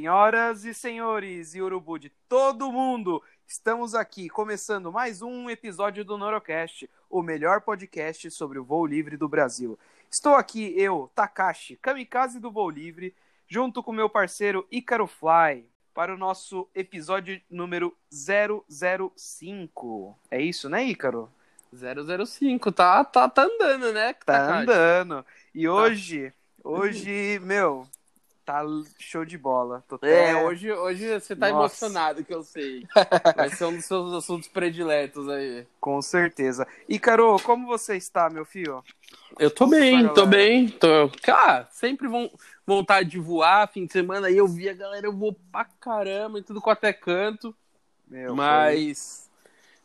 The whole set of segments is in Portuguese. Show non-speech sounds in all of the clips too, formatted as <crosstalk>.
Senhoras e senhores e urubu de todo mundo, estamos aqui começando mais um episódio do Norocast, o melhor podcast sobre o voo livre do Brasil. Estou aqui eu, Takashi, kamikaze do voo livre, junto com meu parceiro Ícaro Fly, para o nosso episódio número 005. É isso, né, Ícaro? 005, tá, tá, tá andando, né? Tá Takashi? andando. E hoje, hoje, meu, tá show de bola. Tô É, até- hoje, hoje você tá Nossa. emocionado, que eu sei. Vai ser um dos seus assuntos prediletos aí. Com certeza. Ícaro, como você está, meu filho? Eu tô bem, tô bem. Tô... Cara, sempre von- vontade de voar, fim de semana aí eu vi a galera, eu vou pra caramba, em tudo quanto é canto. Meu, Mas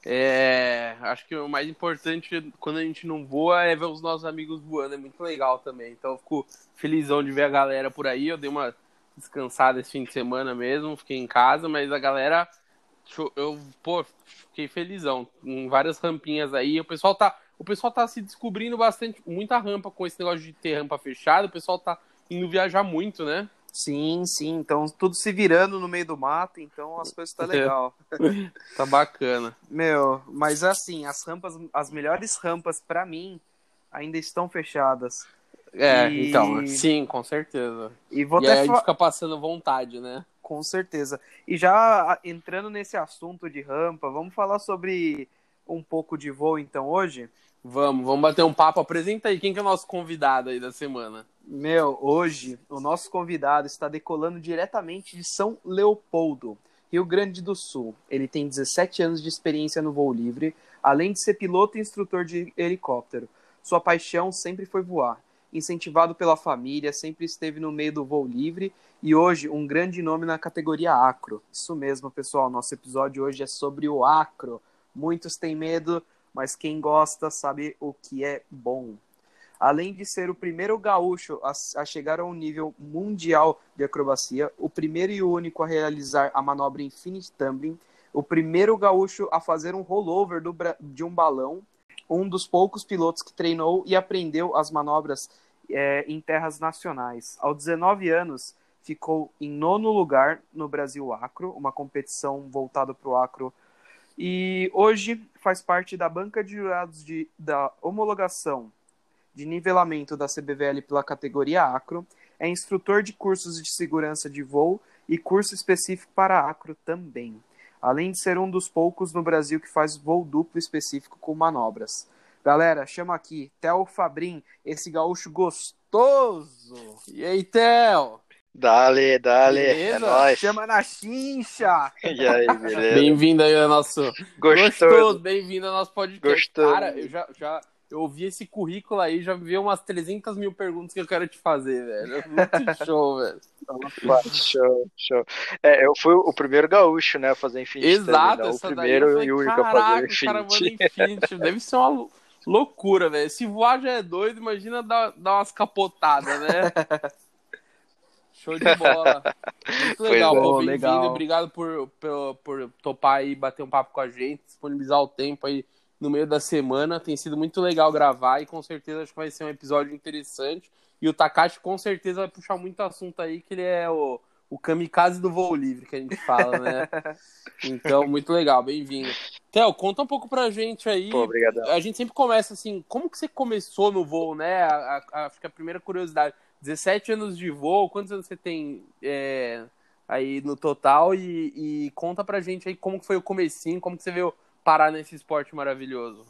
é, acho que o mais importante quando a gente não voa é ver os nossos amigos voando, é muito legal também. Então eu fico felizão de ver a galera por aí. Eu dei uma descansada esse fim de semana mesmo, fiquei em casa, mas a galera eu, pô, fiquei felizão. Em várias rampinhas aí, o pessoal tá, o pessoal tá se descobrindo bastante, muita rampa com esse negócio de ter rampa fechada, o pessoal tá indo viajar muito, né? Sim, sim. Então, tudo se virando no meio do mato, então as coisas tá É. legal. <laughs> Tá bacana. Meu, mas assim, as rampas, as melhores rampas pra mim ainda estão fechadas. É, E- então, sim, com certeza. E vou e aí até a gente fa- fica passando vontade, né? com certeza. E já entrando nesse assunto de rampa, vamos falar sobre um pouco de voo então hoje? Vamos, vamos bater um papo. Apresenta aí, quem que é o nosso convidado aí da semana? Meu, hoje o nosso convidado está decolando diretamente de São Leopoldo, Rio Grande do Sul. Ele tem 17 anos de experiência no voo livre, além de ser piloto e instrutor de helicóptero. Sua paixão sempre foi voar. Incentivado pela família, sempre esteve no meio do voo livre e hoje um grande nome na categoria acro. Isso mesmo, pessoal. Nosso episódio hoje é sobre o acro. Muitos têm medo, mas quem gosta sabe o que é bom. Além de ser o primeiro gaúcho a, chegar a um nível mundial de acrobacia, o primeiro e único a realizar a manobra Infinite Tumbling, o primeiro gaúcho a fazer um rollover do de um balão, um dos poucos pilotos que treinou e aprendeu as manobras é, em terras nacionais. Aos 19 anos, ficou em nono lugar no Brasil Acro, uma competição voltada para o acro e hoje faz parte da banca de jurados de, da homologação de nivelamento da CBVL pela categoria Acro, é instrutor de cursos de segurança de voo e curso específico para Acro também, além de ser um dos poucos no Brasil que faz voo duplo específico com manobras. Galera, chama aqui Theo Fabrin, esse gaúcho gostoso. E aí, Theo? Dale, dale, é Beleza? nóis. Chama na chincha. <laughs> E aí, beleza? Bem-vindo aí ao nosso. Gostoso. Bem-vindo ao nosso podcast. Gostoso. Cara, eu já, já eu ouvi esse currículo aí, já vi umas 300 mil perguntas que eu quero te fazer, velho. É Muito <laughs> show, velho. Show, show. É, eu fui o primeiro gaúcho, né, a fazer Infinity Exato, Tumbling, né? O essa daí. primeiro eu falei, e único a Caraca, fazer o cara manda Infinity. Infinity. <laughs> Deve ser uma lou- loucura, velho. Se voar já é doido, imagina dar, dar umas capotadas, né? Show de bola. Muito legal, pô. Bem-vindo. Obrigado por, por, por topar aí, bater um papo com a gente, disponibilizar o tempo aí no meio da semana. Tem sido muito legal gravar e com certeza acho que vai ser um episódio interessante. E o Takashi com certeza vai puxar muito assunto aí, que ele é o, o kamikaze do voo livre, que a gente fala, né? <laughs> Então, muito legal, bem-vindo. Theo, conta um pouco pra gente aí. Pô, obrigadão. A gente sempre começa assim, como que você começou no voo, né? A- a- acho que a primeira curiosidade, 17 anos de voo, quantos anos você tem é, aí no total? E, e conta pra gente aí como foi o comecinho, como você veio parar nesse esporte maravilhoso.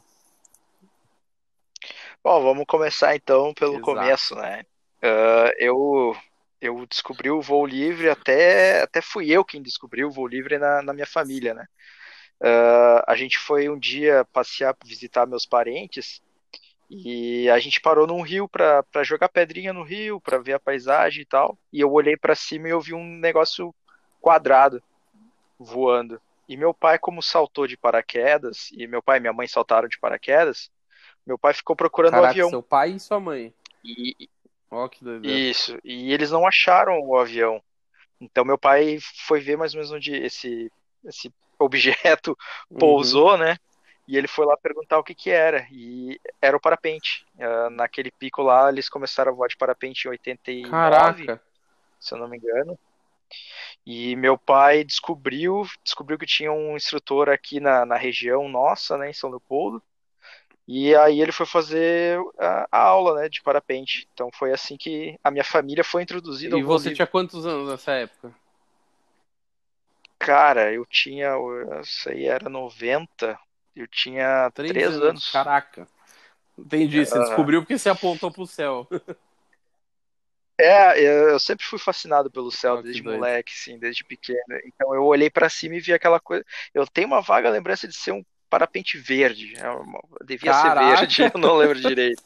Bom, vamos começar então pelo Exato. começo, né? Ah, eu, eu descobri o voo livre, até, até fui eu quem descobriu o voo livre na, na minha família, né? Ah, a gente foi um dia passear, visitar meus parentes, e a gente parou num rio pra pra jogar pedrinha no rio, pra ver a paisagem e tal. E eu olhei pra cima e eu vi um negócio quadrado voando. E meu pai, como saltou de paraquedas, e meu pai e minha mãe saltaram de paraquedas, meu pai ficou procurando o avião. seu pai e sua mãe. E, Ó, que doido. isso, e eles não acharam o avião. Então meu pai foi ver mais ou menos onde esse, esse objeto <laughs> Uhum. pousou, né? E ele foi lá perguntar o que que era. E era o parapente. Ah, naquele pico lá, eles começaram a voar de parapente em 89, Caraca. se eu não me engano. E meu pai descobriu, descobriu que tinha um instrutor aqui na, na região nossa, né, em São Leopoldo. E aí ele foi fazer a, a, aula, né, de parapente. Então foi assim que a minha família foi introduzida. E você tinha quantos anos nessa época? Cara, eu tinha, isso aí era 90, eu tinha três, três anos. anos. Caraca. Entendi, você uh... descobriu porque você apontou pro céu. <laughs> É, eu sempre fui fascinado pelo céu desde moleque, sim, desde pequeno. Então eu olhei para cima e vi aquela coisa. Eu tenho uma vaga lembrança de ser um parapente verde. É devia Caraca. ser verde, <laughs> eu não lembro direito.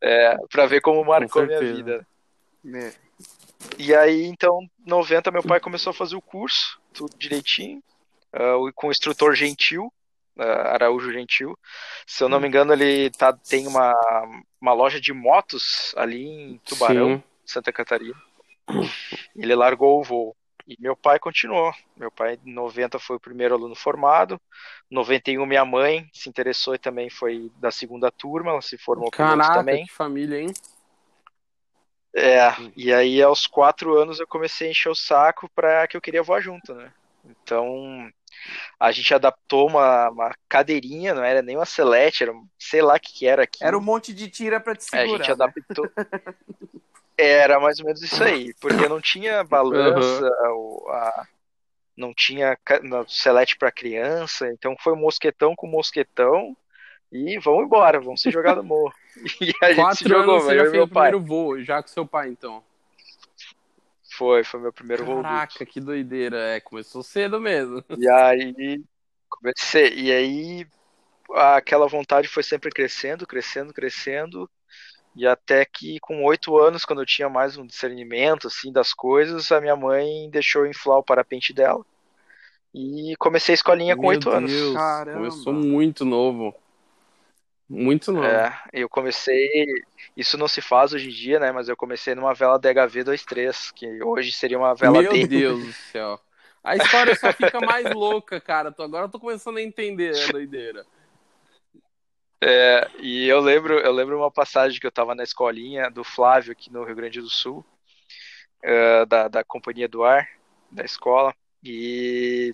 É, para ver como marcou a minha vida. É. E aí, então, 90, meu pai começou a fazer o curso, tudo direitinho, uh, com o instrutor gentil, Araújo Gentil. Se eu não me engano, ele tá, tem uma, uma loja de motos ali em Tubarão, Sim. Santa Catarina. Ele largou o voo. E meu pai continuou. Meu pai, em 90, foi o primeiro aluno formado. Em 91, minha mãe se interessou e também foi da segunda turma. Ela se formou Caraca, também. que família, hein? É, e aí aos quatro anos eu comecei a encher o saco para que eu queria voar junto, né? Então a gente adaptou uma, uma cadeirinha, não era nem uma selete, era sei lá o que, que era aqui. Era um monte de tira para te segurar. É, a gente né? adaptou. Era mais ou menos isso aí, porque não tinha balança, uhum. a, não tinha selete para criança, então foi mosquetão com mosquetão e vamos embora, vamos se jogar no morro. <laughs> E a gente Quatro se jogou, anos você já fez o primeiro voo, já com seu pai, então. Foi, foi meu primeiro Caraca, voo. Caraca, que doideira, é, começou cedo mesmo. <laughs> E aí, comecei, e aí aquela vontade foi sempre crescendo, crescendo, crescendo. E até que com oito anos, quando eu tinha mais um discernimento assim das coisas, a minha mãe deixou eu inflar o parapente dela. E comecei a escolinha com oito anos. Caramba. Começou muito novo. Muito novo. É, eu comecei. Isso não se faz hoje em dia, né? Mas eu comecei numa vela DHV23, que hoje seria uma vela Meu D. Deus do céu. A história só <laughs> fica mais louca, cara. Agora eu tô começando a entender a doideira. É, e eu lembro, eu lembro uma passagem que eu estava na escolinha do Flávio aqui no Rio Grande do Sul, uh, da, da companhia do ar, da escola, e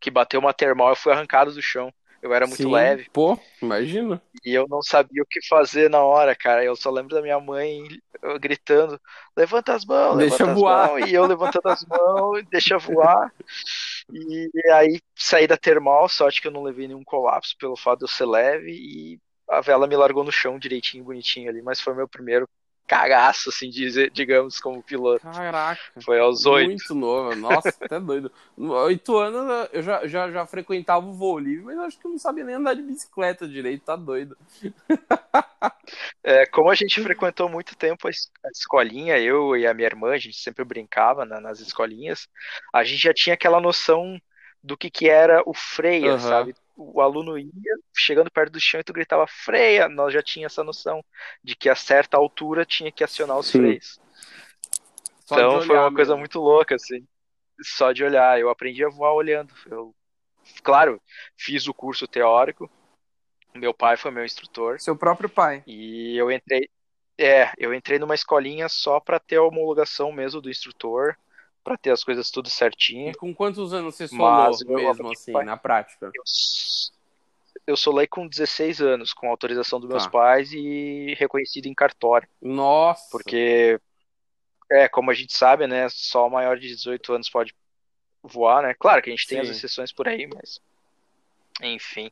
que bateu uma termal, eu fui arrancado do chão. Eu era muito Sim, leve. Pô, imagina. E eu não sabia o que fazer na hora, cara. Eu só lembro da minha mãe gritando: levanta as mãos, deixa levanta voar. as mãos. E eu levantando as mãos, <laughs> deixa voar. E aí saí da termal, sorte que eu não levei nenhum colapso pelo fato de eu ser leve. E a vela me largou no chão direitinho, bonitinho ali. Mas foi meu primeiro cagaço, assim, digamos, como piloto. Caraca. Foi aos oito. Muito novo, nossa, até doido. Oito anos eu já, já, já frequentava o voo livre, mas acho que eu não sabia nem andar de bicicleta direito, tá doido. É, como a gente frequentou muito tempo a escolinha, eu e a minha irmã, a gente sempre brincava nas escolinhas, a gente já tinha aquela noção do que, que era o freia, uhum. sabe? O aluno ia chegando perto do chão e tu gritava freia, nós já tinha essa noção de que a certa altura tinha que acionar os Sim. freios. Só então foi uma mesmo. coisa muito louca, assim. Só de olhar. Eu aprendi a voar olhando. Eu, claro, fiz o curso teórico. Meu pai foi meu instrutor. Seu próprio pai. E eu entrei. É, eu entrei numa escolinha só para ter a homologação mesmo do instrutor para ter as coisas tudo certinho. E com quantos anos você solou mesmo, assim, pai, na prática? Eu, eu solei com 16 anos, com autorização dos meus tá. pais e reconhecido em cartório. Nossa! Porque, é, como a gente sabe, né, só o maior de 18 anos pode voar, né? Claro que a gente tem Sim. as exceções por aí, mas... Enfim.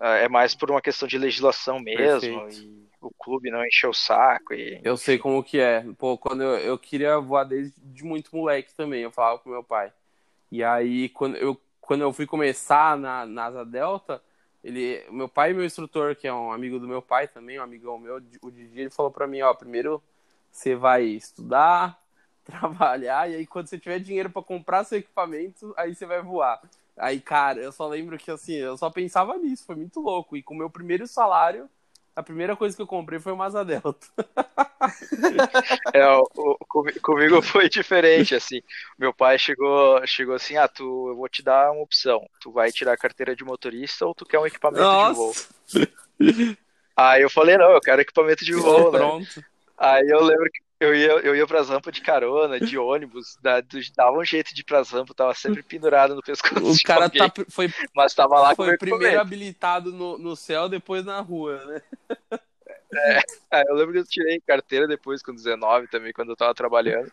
É mais por uma questão de legislação mesmo. Perfeito. E o clube não encheu o saco. E... Eu sei como que é. Pô, quando eu, eu queria voar desde de muito moleque também, eu falava com meu pai. E aí, quando eu, quando eu fui começar na, na Asa Delta, ele, meu pai e meu instrutor, que é um amigo do meu pai também, um amigão meu, o Didi, ele falou para mim, ó, primeiro você vai estudar, <laughs> trabalhar, e aí quando você tiver dinheiro para comprar seu equipamento, aí você vai voar. Aí, cara, eu só lembro que assim, eu só pensava nisso, foi muito louco. E com o meu primeiro salário, a primeira coisa que eu comprei foi uma Asa Delta. <laughs> é, o, o, comigo foi diferente, assim. Meu pai chegou, chegou assim, ah, tu, eu vou te dar uma opção. Tu vai tirar a carteira de motorista ou tu quer um equipamento Nossa. de voo? Aí eu falei, não, eu quero equipamento de voo, né? Pronto. Aí eu lembro que eu ia, eu ia pras rampas de carona, de ônibus, da, dava um jeito de ir pras rampas, tava sempre pendurado no pescoço. O cara alguém, tá, foi, <laughs> mas tava lá foi primeiro habilitado no, no céu, depois na rua, né? É, é, eu lembro que eu tirei carteira depois com 19 também, quando eu tava trabalhando.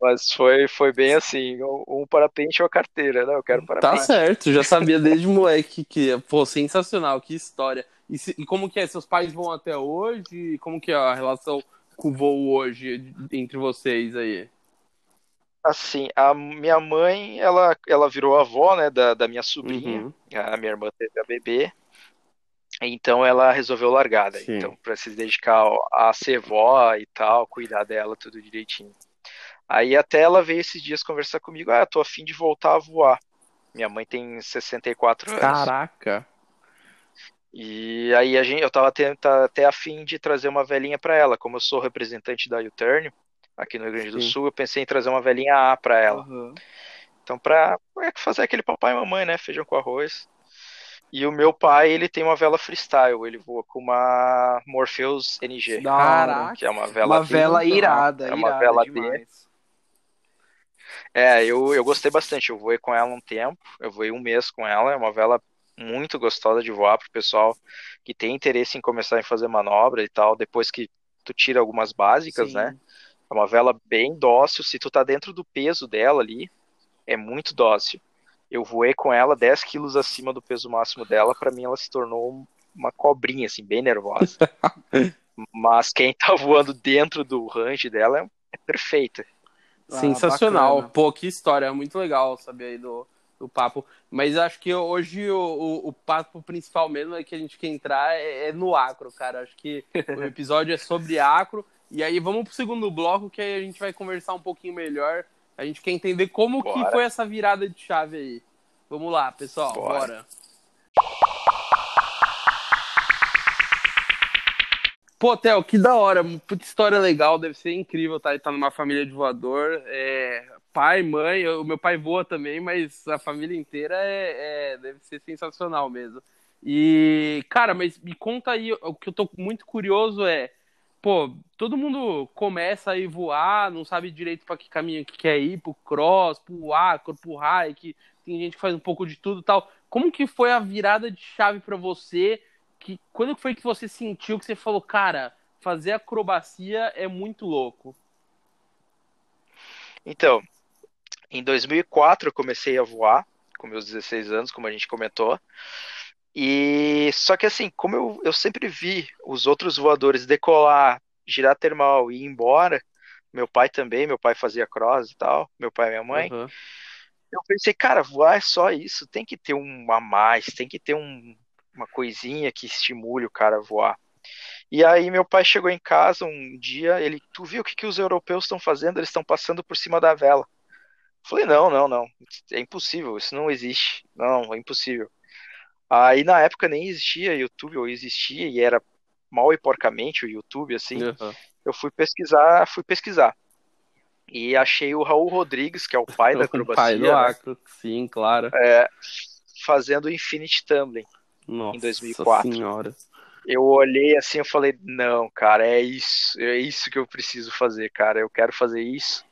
Mas foi, foi bem assim, um parapente ou a carteira, né? Eu quero Tá parapente. certo, já sabia desde moleque que, pô, sensacional, que história. E, se- e como que é? Seus pais vão até hoje? Como que é a relação com o voo hoje entre vocês aí? Assim, a minha mãe, ela, ela virou avó, né, da, da minha sobrinha. Uhum. A minha irmã teve a bebê. Então ela resolveu largar. Sim. Então, para se dedicar a ser vó e tal, cuidar dela tudo direitinho. Aí até ela veio esses dias conversar comigo, ah, eu tô afim de voltar a voar. Minha mãe tem 64 anos. Caraca. E aí a gente, eu tava até, tá- até afim de trazer uma velhinha pra ela. Como eu sou representante da Uturnio, aqui no Rio Grande do Sim. Sul, eu pensei em trazer uma velhinha A pra ela. Aham. Então, pra é fazer aquele papai e mamãe, né? Feijão com arroz. E o meu pai, ele tem uma vela freestyle. Ele voa com uma Morpheus NG. Caraca. que é uma vela Uma vela irada, É uma irada vela demais. É, eu, eu gostei bastante. Eu voei com ela um tempo. Eu voei um mês com ela. É uma vela muito gostosa de voar pro pessoal que tem interesse em começar a fazer manobra e tal. Depois que tu tira algumas básicas, Sim. né? É uma vela bem dócil. Se tu tá dentro do peso dela ali, é muito dócil. Eu voei com ela 10 quilos acima do peso máximo dela. Pra mim, ela se tornou uma cobrinha, assim, bem nervosa. <laughs> Mas quem tá voando dentro do range dela é, é perfeita. Ah, Sensacional. bacana. Pô, que história. Muito legal saber aí do, do papo. Mas acho que hoje o, o, o papo principal mesmo é que a gente quer entrar é, é no acro, cara. Acho que <laughs> o episódio é sobre acro. E aí vamos pro segundo bloco que aí a gente vai conversar um pouquinho melhor. A gente quer entender como que Bora. foi essa virada de chave aí. Vamos lá, pessoal. Bora. Bora. Pô, Theo, que da hora. Puta história legal. Deve ser incrível tá, estar numa família de voador. É, pai, mãe, o meu pai voa também, mas a família inteira é, é- deve ser sensacional mesmo. E, cara, mas me conta aí, o que eu tô muito curioso é, pô, todo mundo começa a voar, não sabe direito para que caminho que quer ir, pro cross, pro acro, pro hike, tem gente que faz um pouco de tudo e tal. Como que foi a virada de chave para você? Que, quando foi que você sentiu que você falou, cara, fazer acrobacia é muito louco? Então, em 2004 eu comecei a voar, com meus 16 anos, como a gente comentou. E só que assim, como eu, eu sempre vi os outros voadores decolar, girar termal e ir embora, meu pai também, meu pai fazia cross e tal, meu pai e minha mãe, Aham. eu pensei, cara, voar é só isso, tem que ter um a mais, tem que ter um- uma coisinha que estimule o cara a voar. E aí meu pai chegou em casa um dia, ele, tu viu o que, que os europeus estão fazendo? Eles estão passando por cima da vela. Falei, não, não, não, é impossível, isso não existe, não, é impossível. Aí na época nem existia YouTube, ou existia e era mal e porcamente o YouTube, assim. Aham. Eu fui pesquisar, fui pesquisar. E achei o Raul Rodrigues, que é o pai da <laughs> O pai acrobacia, do né, acro, sim, claro. fazendo Infinite Tumbling. Nossa 2004. senhora. Eu olhei assim, eu falei, não, cara, é isso, é isso que eu preciso fazer, cara. Eu quero fazer isso.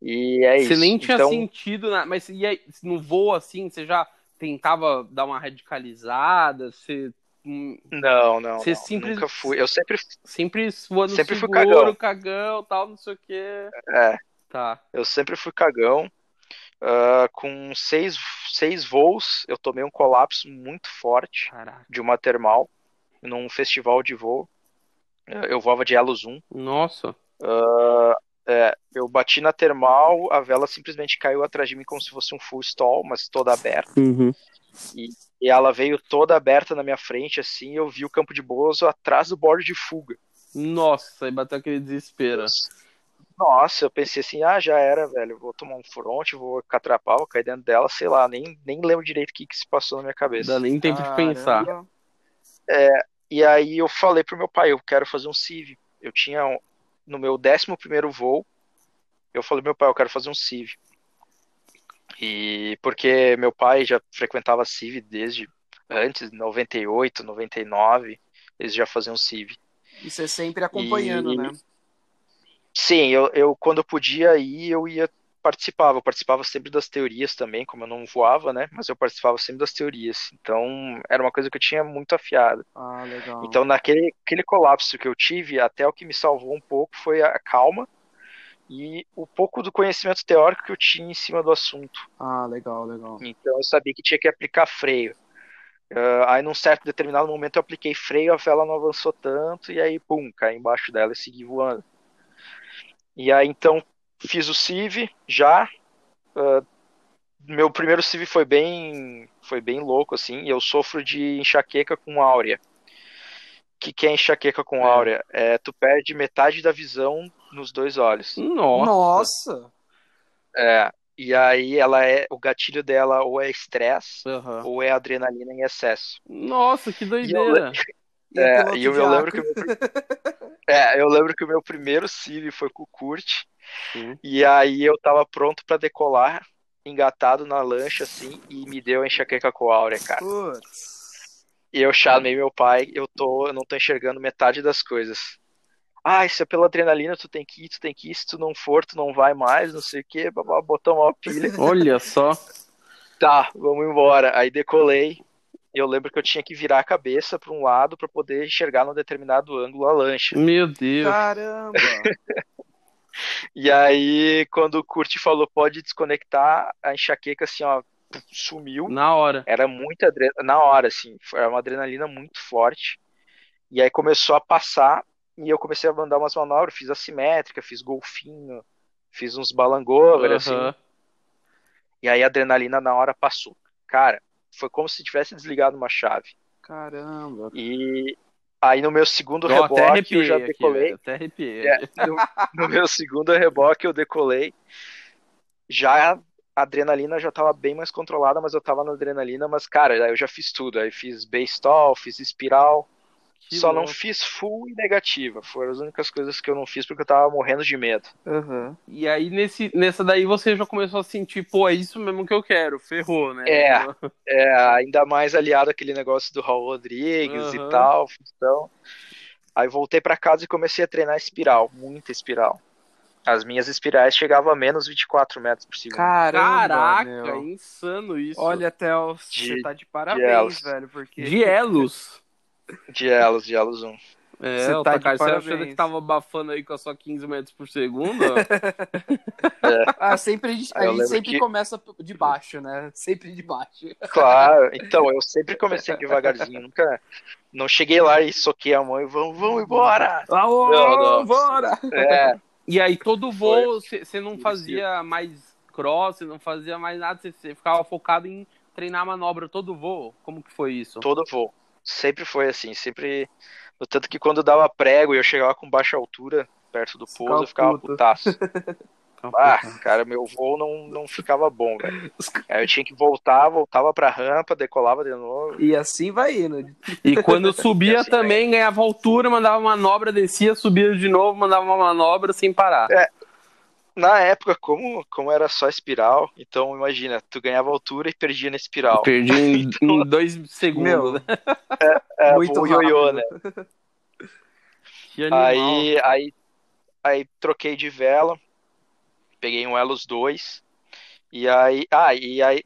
E é Você isso. nem tinha Então, sentido, na... mas e aí, no voo assim, você já tentava dar uma radicalizada? Você hum, não, não, Você não, simples- nunca fui. Eu sempre, sempre voando Sempre fui seguro, cagão. cagão, tal, não sei o quê. é, Tá. eu sempre fui cagão. Ah, com seis, seis voos, eu tomei um colapso muito forte Caraca. de uma termal num festival de voo. Eu eu voava de Elo Zoom. Nossa. É, eu bati na termal, a vela simplesmente caiu atrás de mim como se fosse um full stall, mas toda aberta. Uhum. E ela veio toda aberta na minha frente, assim, e eu vi o campo de Bozo atrás do bordo de fuga. Nossa, aí bateu aquele desespero. Nossa, eu pensei assim, ah, já era, velho, vou tomar um front, vou catrapar, vou cair dentro dela, sei lá, nem, nem lembro direito o que, que se passou na minha Não cabeça. dá nem tempo de pensar. Caramba. E aí eu falei pro meu pai, eu quero fazer um CIV. Eu tinha, um- no meu décimo primeiro voo, eu falei, meu pai, eu quero fazer um CIV. E porque meu pai já frequentava CIV desde antes, 98, 99, eles já faziam CIV. E você sempre acompanhando, E- né? Sim, eu, eu quando eu podia ir, eu ia participava. Eu participava sempre das teorias também, como eu não voava, né? Mas eu participava sempre das teorias. Então, era uma coisa que eu tinha muito afiado. Ah, legal. Então, naquele aquele colapso que eu tive, até o que me salvou um pouco foi a calma e o pouco do conhecimento teórico que eu tinha em cima do assunto. Ah, legal, legal. Então, eu sabia que tinha que aplicar freio. Ah, aí, num certo determinado momento, eu apliquei freio, a vela não avançou tanto, e aí, pum, caí embaixo dela e segui voando. E aí, então, fiz o CIV já. Ah, meu primeiro CIV foi bem, foi bem louco, assim, e eu sofro de enxaqueca com áurea. O que, que é enxaqueca com É. áurea? É, tu perde metade da visão nos dois olhos. Nossa. Nossa! É, e aí ela é, o gatilho dela ou é estresse Aham. ou é adrenalina em excesso. Nossa, que E eu, doideira. <laughs> E É, e eu, eu lembro que o meu, <laughs> é, eu lembro que o meu primeiro CIV foi com o Kurt, Sim. e aí eu tava pronto pra decolar, engatado na lancha assim, e me deu a enxaqueca com áurea, cara. Putz. E eu chamei meu pai, eu tô, eu não tô enxergando metade das coisas. Ah, isso é pela adrenalina, tu tem que ir, tu tem que ir, se tu não for, tu não vai mais, não sei o que, botou uma pilha. Olha só. Tá, vamos embora. Aí decolei. Eu lembro que eu tinha que virar a cabeça para um lado para poder enxergar num determinado ângulo a lancha. Meu Deus. Caramba! <laughs> E aí, quando o Kurt falou pode desconectar, a enxaqueca assim, ó, sumiu. Na hora. Era muita adrenalina, na hora, assim, foi uma adrenalina muito forte. E aí começou a passar e eu comecei a mandar umas manobras, fiz assimétrica, fiz golfinho, fiz uns balangover, assim. Aham. E aí a adrenalina na hora passou. Cara, foi como se tivesse desligado uma chave. Caramba! E aí no meu segundo até reboque eu já aqui, decolei. Até arrepiei. É, no, no meu segundo reboque eu decolei. Já a adrenalina já tava bem mais controlada, mas eu tava na adrenalina, mas cara, aí eu já fiz tudo. Aí fiz base stall, fiz espiral. Que só não louco. fiz full e negativa. Foram as únicas coisas que eu não fiz porque eu tava morrendo de medo. Aham. E aí, nesse, nessa daí, você já começou a sentir, pô, é isso mesmo que eu quero. Ferrou, né? É. É, ainda mais aliado àquele negócio do Raul Rodrigues Aham. e tal. Então, aí voltei pra casa e comecei a treinar espiral, muita espiral. As minhas espirais chegavam a menos 24 metros por segundo. Caramba! Caraca, meu. insano isso. Olha, Theo, você De- tá de de parabéns, elos. velho, porque. de elos. De elos, de elos 1. É, Você o tá de Takagi, você achando que tava abafando aí com a sua 15 metros por segundo? ó? <laughs> Ah, sempre a gente, a gente sempre que- começa de baixo, né? Sempre de baixo. Claro, então eu sempre comecei devagarzinho, nunca. Não cheguei lá e soquei a mão e vamos, vamos embora! Ah, ô, Não, não. bora! É, e aí, todo voo, você não fazia mais cross, você não fazia mais nada, você- você ficava focado em treinar manobra todo voo? Como que foi isso? todo voo. Sempre foi assim, sempre. No tanto que quando dava prego e eu chegava com baixa altura, perto do pouso, eu ficava puto. putaço. <laughs> Ah, cara, meu voo não, não ficava bom, velho. Aí eu tinha que voltar, voltava pra rampa, decolava de novo. E assim vai indo. <laughs> E quando subia Assim, também, ganhava altura, mandava manobra, descia, subia de novo, mandava uma manobra sem parar. Na época, como, como era só espiral, então imagina, tu ganhava altura e perdia na espiral. Perdi em, <laughs> em dois segundos. Meu, né? É, <laughs> muito voo ioiô, né? <laughs> Aí, aí, aí troquei de vela, peguei um Elos 2, e aí, ah, e aí,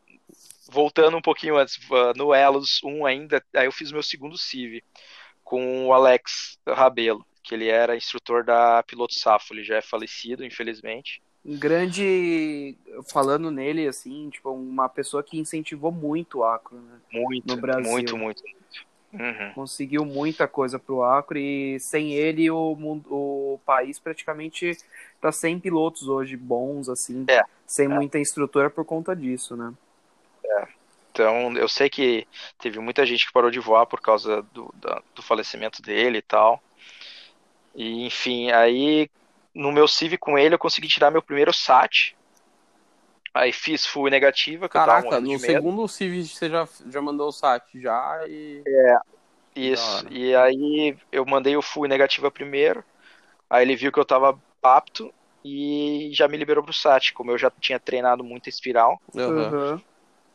voltando um pouquinho antes, no Elos 1 ainda, aí eu fiz meu segundo CIV com o Alex Rabelo, que ele era instrutor da Piloto Safo, ele já é falecido, infelizmente. Um grande. Falando nele, assim, tipo, uma pessoa que incentivou muito o Acro, né? Muito, No Brasil. muito, muito. Uhum. Conseguiu muita coisa pro Acro e sem ele o, mundo, o país praticamente tá sem pilotos hoje bons, assim, É. sem muita instrutora por conta disso, né? Então, eu sei que teve muita gente que parou de voar por causa do, do falecimento dele e tal. E, enfim, aí no meu CIV com ele eu consegui tirar meu primeiro SAT. Aí fiz full negativa, que eu tava Caraca, no segundo Civ você já, já mandou o SAT já e. Isso. Da hora. E aí eu mandei o full negativa primeiro. Aí ele viu que eu tava apto e já me liberou pro SAT. Como eu já tinha treinado muito espiral, Aham. Aham.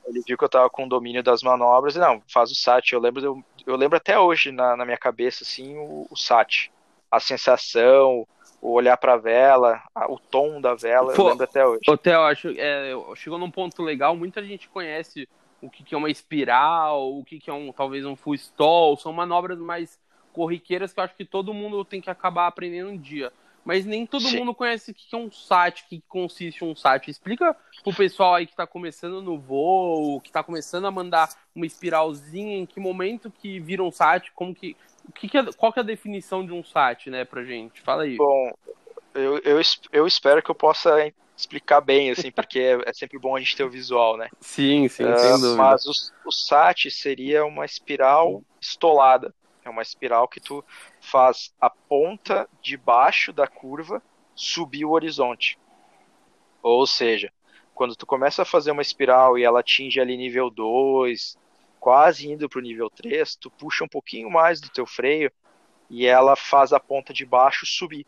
ele viu que eu tava com domínio das manobras e não, faz o SAT. Eu lembro, eu, eu lembro até hoje na, na minha cabeça, assim, o, o SAT. a sensação, o olhar para a vela, o tom da vela, Pô, eu lembro até hoje. Hotel, acho é, chegou num ponto legal, muita gente conhece o que, que é uma espiral, o que, que é um talvez um full stall, são manobras mais corriqueiras que eu acho que todo mundo tem que acabar aprendendo um dia. Mas nem todo Sim. mundo conhece o que, é um SAT, o que consiste um SAT. Explica pro pessoal aí que está começando no voo, que está começando a mandar uma espiralzinha, em que momento que vira um SAT, como que. O que, que é, qual que é a definição de um SAT, né, pra gente? Fala aí. Bom, eu, eu, eu espero que eu possa explicar bem, assim, porque é, é, sempre bom a gente ter o visual, né? Sim, sim, uh, sem dúvida. Mas o, o SAT seria uma espiral estolada. É uma espiral que tu faz a ponta de baixo da curva subir o horizonte. Ou seja, quando tu começa a fazer uma espiral e ela atinge ali nível 2, quase indo para o nível 3, tu puxa um pouquinho mais do teu freio e ela faz a ponta de baixo subir.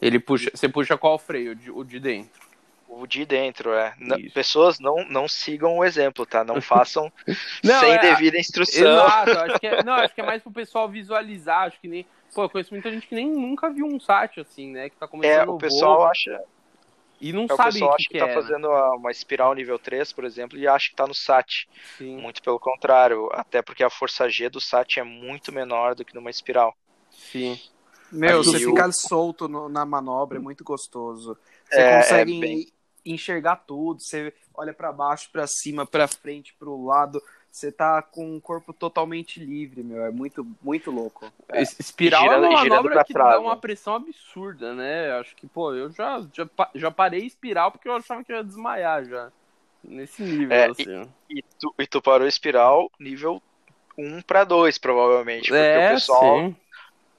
Ele puxa, você puxa qual freio? O de, dentro? O de dentro, é. Pessoas não, não sigam o exemplo, tá? Não <laughs> façam não, sem é, devida instrução. Exato, acho que é, não, acho que é mais pro pessoal visualizar, acho que nem. Pô, eu conheço muita gente que nem nunca viu um site assim, né? Que tá começando É, o pessoal voo, acha. E não é, sabe o pessoal acha que, que tá é, né? fazendo uma espiral nível 3, por exemplo, e acha que tá no SAT. Sim. Muito pelo contrário, até porque a força G do SAT é muito menor do que numa espiral. Sim. Meu, Aí você o... ficar solto no, na manobra é muito gostoso. Você é, consegue é bem enxergar tudo, você olha para baixo, para cima, para frente, para o lado, você tá com o corpo totalmente livre, meu, é muito, muito louco. É. Espiral girando, é uma manobra que trás, dá uma pressão absurda, né? Acho que, pô, eu já, já, já parei espiral porque eu achava que eu ia desmaiar já. Nesse nível, é, assim. E, e, tu, e tu parou espiral nível 1 para 2, provavelmente. Porque é, o pessoal. Sim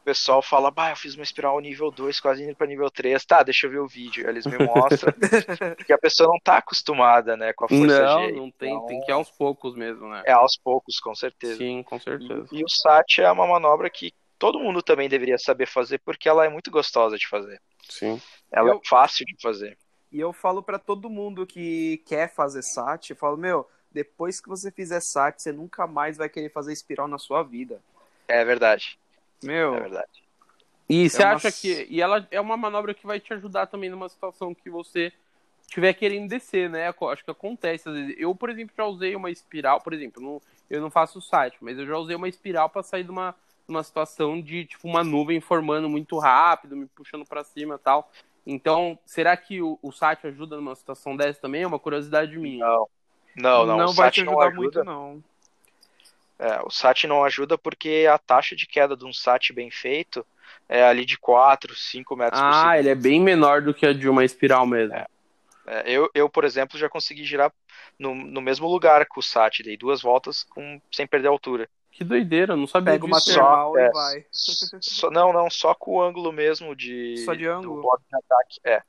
pessoal fala, bah, eu fiz uma espiral nível 2, quase indo pra nível 3. Tá, deixa eu ver o vídeo. Eles me mostram. <laughs> porque a pessoa não tá acostumada, né, com a força não, G. Não, não tem, então... tem que ir aos poucos mesmo, né? É aos poucos, com certeza. Sim, com certeza. E, e o SAT é uma manobra que todo mundo também deveria saber fazer, porque ela é muito gostosa de fazer. Sim. Ela eu... é fácil de fazer. E eu falo para todo mundo que quer fazer SAT, eu falo, meu, depois que você fizer SAT, você nunca mais vai querer fazer espiral na sua vida. É verdade. Meu, é verdade. E é você uma... acha que. E ela é uma manobra que vai te ajudar também numa situação que você estiver querendo descer, né? Acho que acontece. Eu, por exemplo, já usei uma espiral, por exemplo, não, eu não faço site, mas eu já usei uma espiral para sair de uma, uma situação de tipo uma nuvem formando muito rápido, me puxando para cima tal. Então, será que o, o site ajuda numa situação dessa também? É uma curiosidade minha. Não, não, não. Não vai te ajudar muito, não. É, o SAT não ajuda porque a taxa de queda de um SAT bem feito é ali de 4, 5 metros ah, por segundo. Ah, ele é bem menor do que a de uma espiral mesmo. É. É, eu, eu, por exemplo, já consegui girar no, no mesmo lugar que o SAT, dei duas voltas com, sem perder a altura. Que doideira, não sabia Pega disso. Pega uma e é, vai. Só, não, não, só com o ângulo mesmo de... Só de ângulo? Do bordo de ataque, é.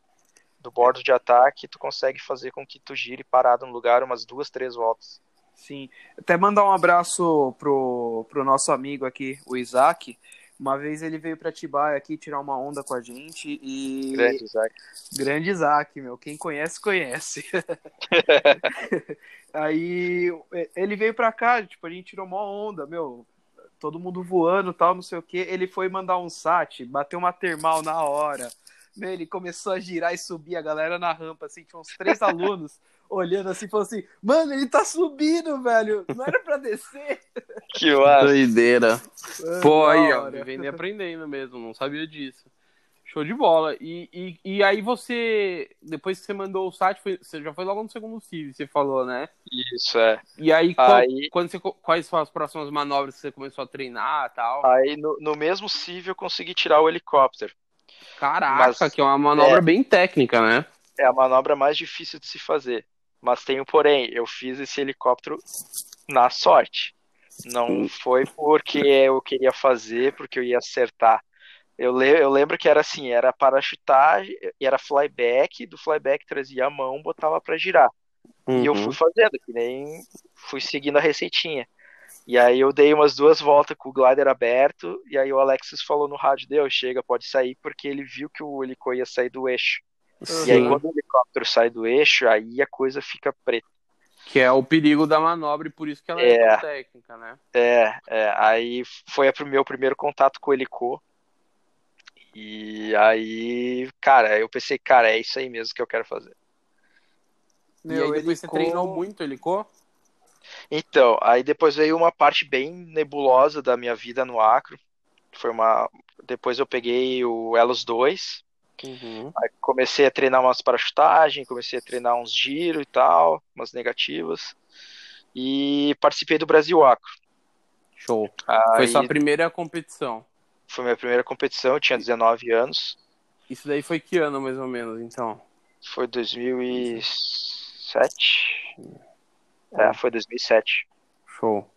Do bordo de ataque, tu consegue fazer com que tu gire parado no lugar umas duas, três voltas. Sim. Até mandar um abraço pro, pro nosso amigo aqui, o Isaac, uma vez ele veio para Atibaia aqui tirar uma onda com a gente e. Grande Isaac. Grande Isaac, meu. Quem conhece, conhece. <laughs> Aí ele veio pra cá, tipo, a gente tirou uma onda, meu. Todo mundo voando tal, não sei o que. Ele foi mandar um sat, bateu uma termal na hora. Meu, ele começou a girar e subir, a galera na rampa, assim, tinha uns três <laughs> alunos olhando assim, falou assim, mano, ele tá subindo, velho. Não era pra descer. <laughs> Que massa. Doideira. Mano, Pô, aí, ó, vivendo e aprendendo mesmo, não sabia disso. Show de bola. E, e, e aí você, depois que você mandou o site, foi, você já foi logo no segundo CIV, você falou, né? Isso, é. E aí, qual, aí... Quando você, quais foram as próximas manobras que você começou a treinar e tal? Aí, no, no mesmo CIV, eu consegui tirar o helicóptero. Caraca, Mas, que é uma manobra é, bem técnica, né? É a manobra mais difícil de se fazer. Mas tem um porém, eu fiz esse helicóptero na sorte. Não foi porque eu queria fazer, porque eu ia acertar. Eu, le eu lembro que era assim, era parachutar e era flyback, do flyback trazia a mão, botava para girar. Uhum. E eu fui uhum. fazendo, que nem fui seguindo a receitinha. E aí eu dei umas duas voltas com o glider aberto, e aí o Alexis falou no rádio, deu, chega, pode sair, porque ele viu que o helicó ia sair do eixo. Sim. E aí, quando o helicóptero sai do eixo, aí a coisa fica preta. Que é o perigo da manobra e por isso que ela é, é técnica, né? É, é, aí foi o meu primeiro contato com o helicô. E aí, cara, eu pensei, cara, é isso aí mesmo que eu quero fazer. Meu, e aí depois você treinou muito helicô? Então, aí depois veio uma parte bem nebulosa da minha vida no acro. Foi uma. Depois eu peguei o Elos 2. Uhum. Aí comecei a treinar umas parachutagem, comecei a treinar uns giros e tal, umas negativas. E participei do Brasil Acro. Show. Aí... Foi sua primeira competição. Foi minha primeira competição, eu tinha 19 anos. Isso daí foi que ano, mais ou menos, então? Foi 2007. É, foi 2007. Show.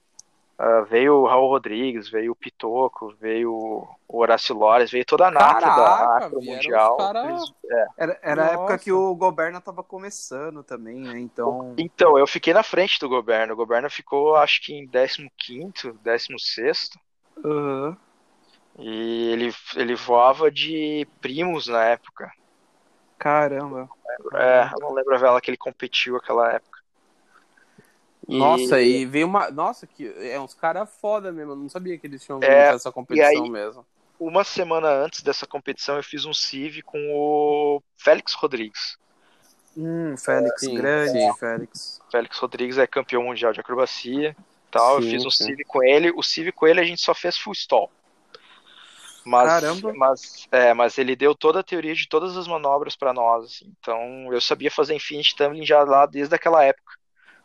Uh, veio o Raul Rodrigues, veio o Pitoco, veio o Horácio Lores, veio toda a nata da Acro Mundial. Cara... É. Era, era a época que o Goberna tava começando também, né? Então... então, eu fiquei na frente do Goberna. O Goberna ficou, acho que em 15º, 16º. Uhum. E ele, ele voava de primos na época. Caramba. É, eu não lembro a vela que ele competiu naquela época. Nossa, e, e veio uma. Nossa, que é uns caras foda mesmo. Eu não sabia que eles tinham é, essa competição aí, mesmo. Uma semana antes dessa competição, eu fiz um CIV com o Félix Rodrigues. Hum, Félix, sim, grande sim. Félix. Félix Rodrigues é campeão mundial de acrobacia. Tal. Sim, eu fiz um CIV com ele. O CIV com ele a gente só fez full stall. Mas, Caramba. Mas, é, mas ele deu toda a teoria de todas as manobras para nós. Assim. Então eu sabia fazer Infinity Tumbling já lá desde aquela época.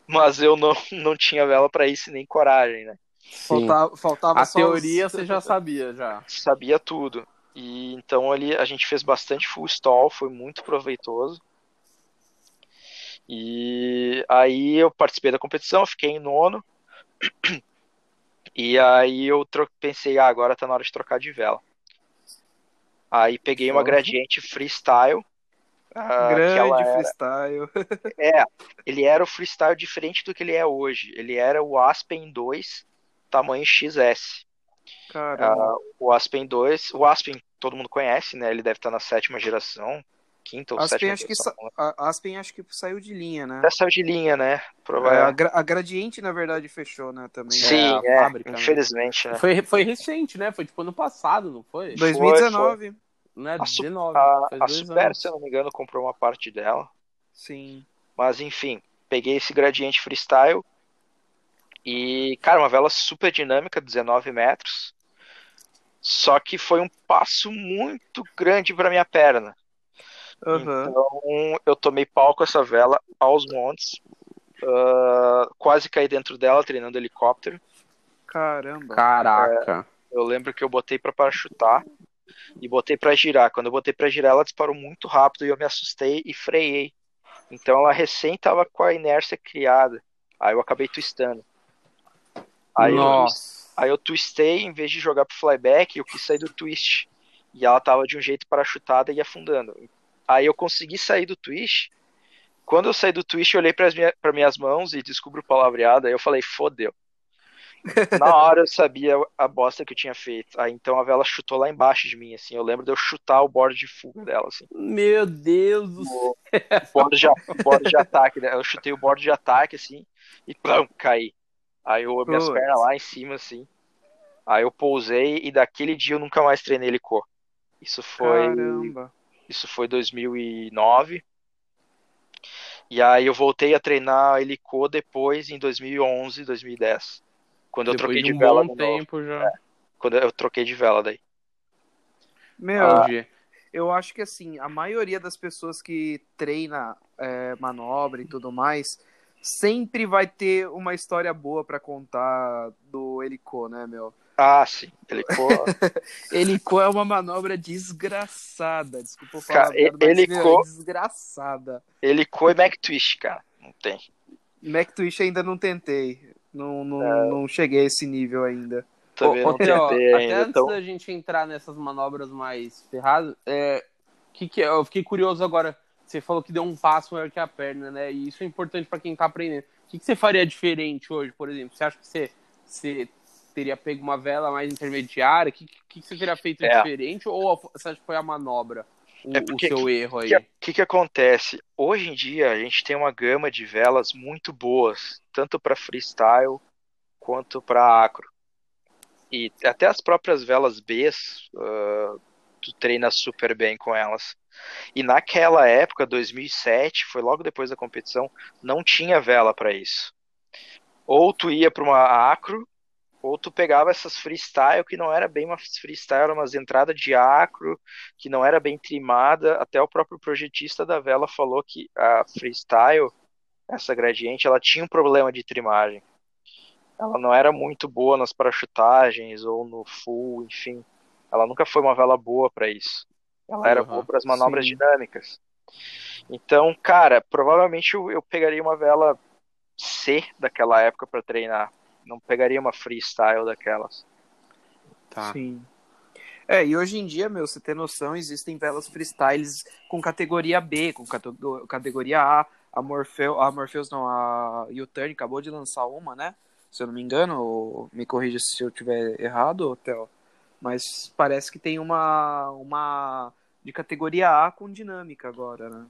Mas eu não, <laughs> não tinha vela para isso nem coragem, né? Faltava, faltava a teoria os... você já sabia já. Sabia tudo. E então ali a gente fez bastante full stall, foi muito proveitoso. E aí eu participei da competição, fiquei em nono. <clears throat> E aí eu pensei, ah, agora tá na hora de trocar de vela. Aí peguei uma gradiente freestyle. Uh, Grande era... freestyle. <laughs> é, ele era o freestyle diferente do que ele é hoje. Ele era o Aspen 2, tamanho XS. Uh, o Aspen 2, o Aspen todo mundo conhece, né? Ele deve estar na sétima geração quinta ou Aspen, sétima acho que sa... Aspen acho que saiu de linha, né? Já saiu de linha, né? É, a, gra... a, Gradiente, na verdade, fechou, né? Também. Sim, é, fábrica, né? infelizmente, né? Foi, foi recente, né? Foi tipo ano passado, não foi? 2019. Foi, foi. Não é 19. A, a Super, anos. se eu não me engano, comprou uma parte dela. Sim. Mas enfim, peguei esse Gradiente Freestyle. E, cara, uma vela super dinâmica, 19 metros. Só que foi um passo muito grande para minha perna. Uhum. Então eu tomei pau com essa vela aos montes. Uh, quase caí dentro dela treinando helicóptero. Caramba. Caraca. É, eu lembro que eu botei para parachutar e botei para girar. Quando eu botei para girar, ela disparou muito rápido e eu me assustei e freiei. Então ela recém tava com a inércia criada. Aí eu acabei twistando. Aí Nossa. Eu, aí eu twistei, em vez de jogar pro flyback, eu quis sair do twist. E ela tava de um jeito parachutada e afundando. Aí eu consegui sair do twist. Quando eu saí do twist, eu olhei para minha, minhas mãos e descubro o palavreado. Aí eu falei, fodeu. Na hora eu sabia a bosta que eu tinha feito. Aí então a vela chutou lá embaixo de mim, assim. Eu lembro de eu chutar o bordo de fuga dela, assim. Meu Deus do céu. O bordo de, de ataque, né? Eu chutei o bordo de ataque, assim, e pum, caí. Aí eu minhas pernas lá em cima, assim. Aí eu pousei e daquele dia eu nunca mais treinei helicó. Isso foi. Caramba. Isso foi 2009. E aí eu voltei a treinar helicô depois em 2011, 2010. Quando depois eu troquei de, um vela. Bom tempo novo. já. É, quando eu troquei de vela daí. Meu, ah, eu acho que assim, a maioria das pessoas que treina é, manobra e tudo mais, sempre vai ter uma história boa para contar do helicô, né, meu? Ah, sim. Helicô. <laughs> helicô é uma manobra desgraçada. Desculpa falar. Cara, mas, helicô... é desgraçada. Helicô e Mac Twist, cara. Não tem. Mac Twist ainda não tentei. Não, não, é... não cheguei a esse nível ainda. Também ô, não tentei ó, ainda. Até antes então... da gente entrar nessas manobras mais ferradas, é, que que, é? eu fiquei curioso agora. Você falou que deu um passo maior que a perna, né? E isso é importante para quem tá aprendendo. O que, que você faria diferente hoje, por exemplo? Você acha que você, você teria pego uma vela mais intermediária? O que, que, você teria feito é. diferente? Ou você acha que foi a manobra o, é porque, o seu que, erro aí? O que, que, que, acontece? Hoje em dia a gente tem uma gama de velas muito boas, tanto para freestyle quanto para acro. E até as próprias velas B uh, tu treina super bem com elas. E naquela época, 2007, foi logo depois da competição, não tinha vela para isso. Ou tu ia para uma acro, ou tu pegava essas freestyle que não era bem uma freestyle, era umas entradas de acro que não era bem trimada. Até o próprio projetista da vela falou que a freestyle, essa gradiente, ela tinha um problema de trimagem. Ela não era muito boa nas parachutagens ou no full, enfim. Ela nunca foi uma vela boa para isso. Ela era uhum, boa para as manobras sim. dinâmicas. Então, cara, provavelmente eu, eu pegaria uma vela C daquela época para treinar. Não pegaria uma freestyle daquelas. Tá. Sim. É, e hoje em dia, meu, você tem noção, existem velas freestyles com categoria B, com categoria A. A Morpheus, a Morpheus não, a U-Turn acabou de lançar uma, né? Se eu não me engano, me corrija se eu tiver errado, Theo. Mas parece que tem uma, uma de categoria A com dinâmica agora, né?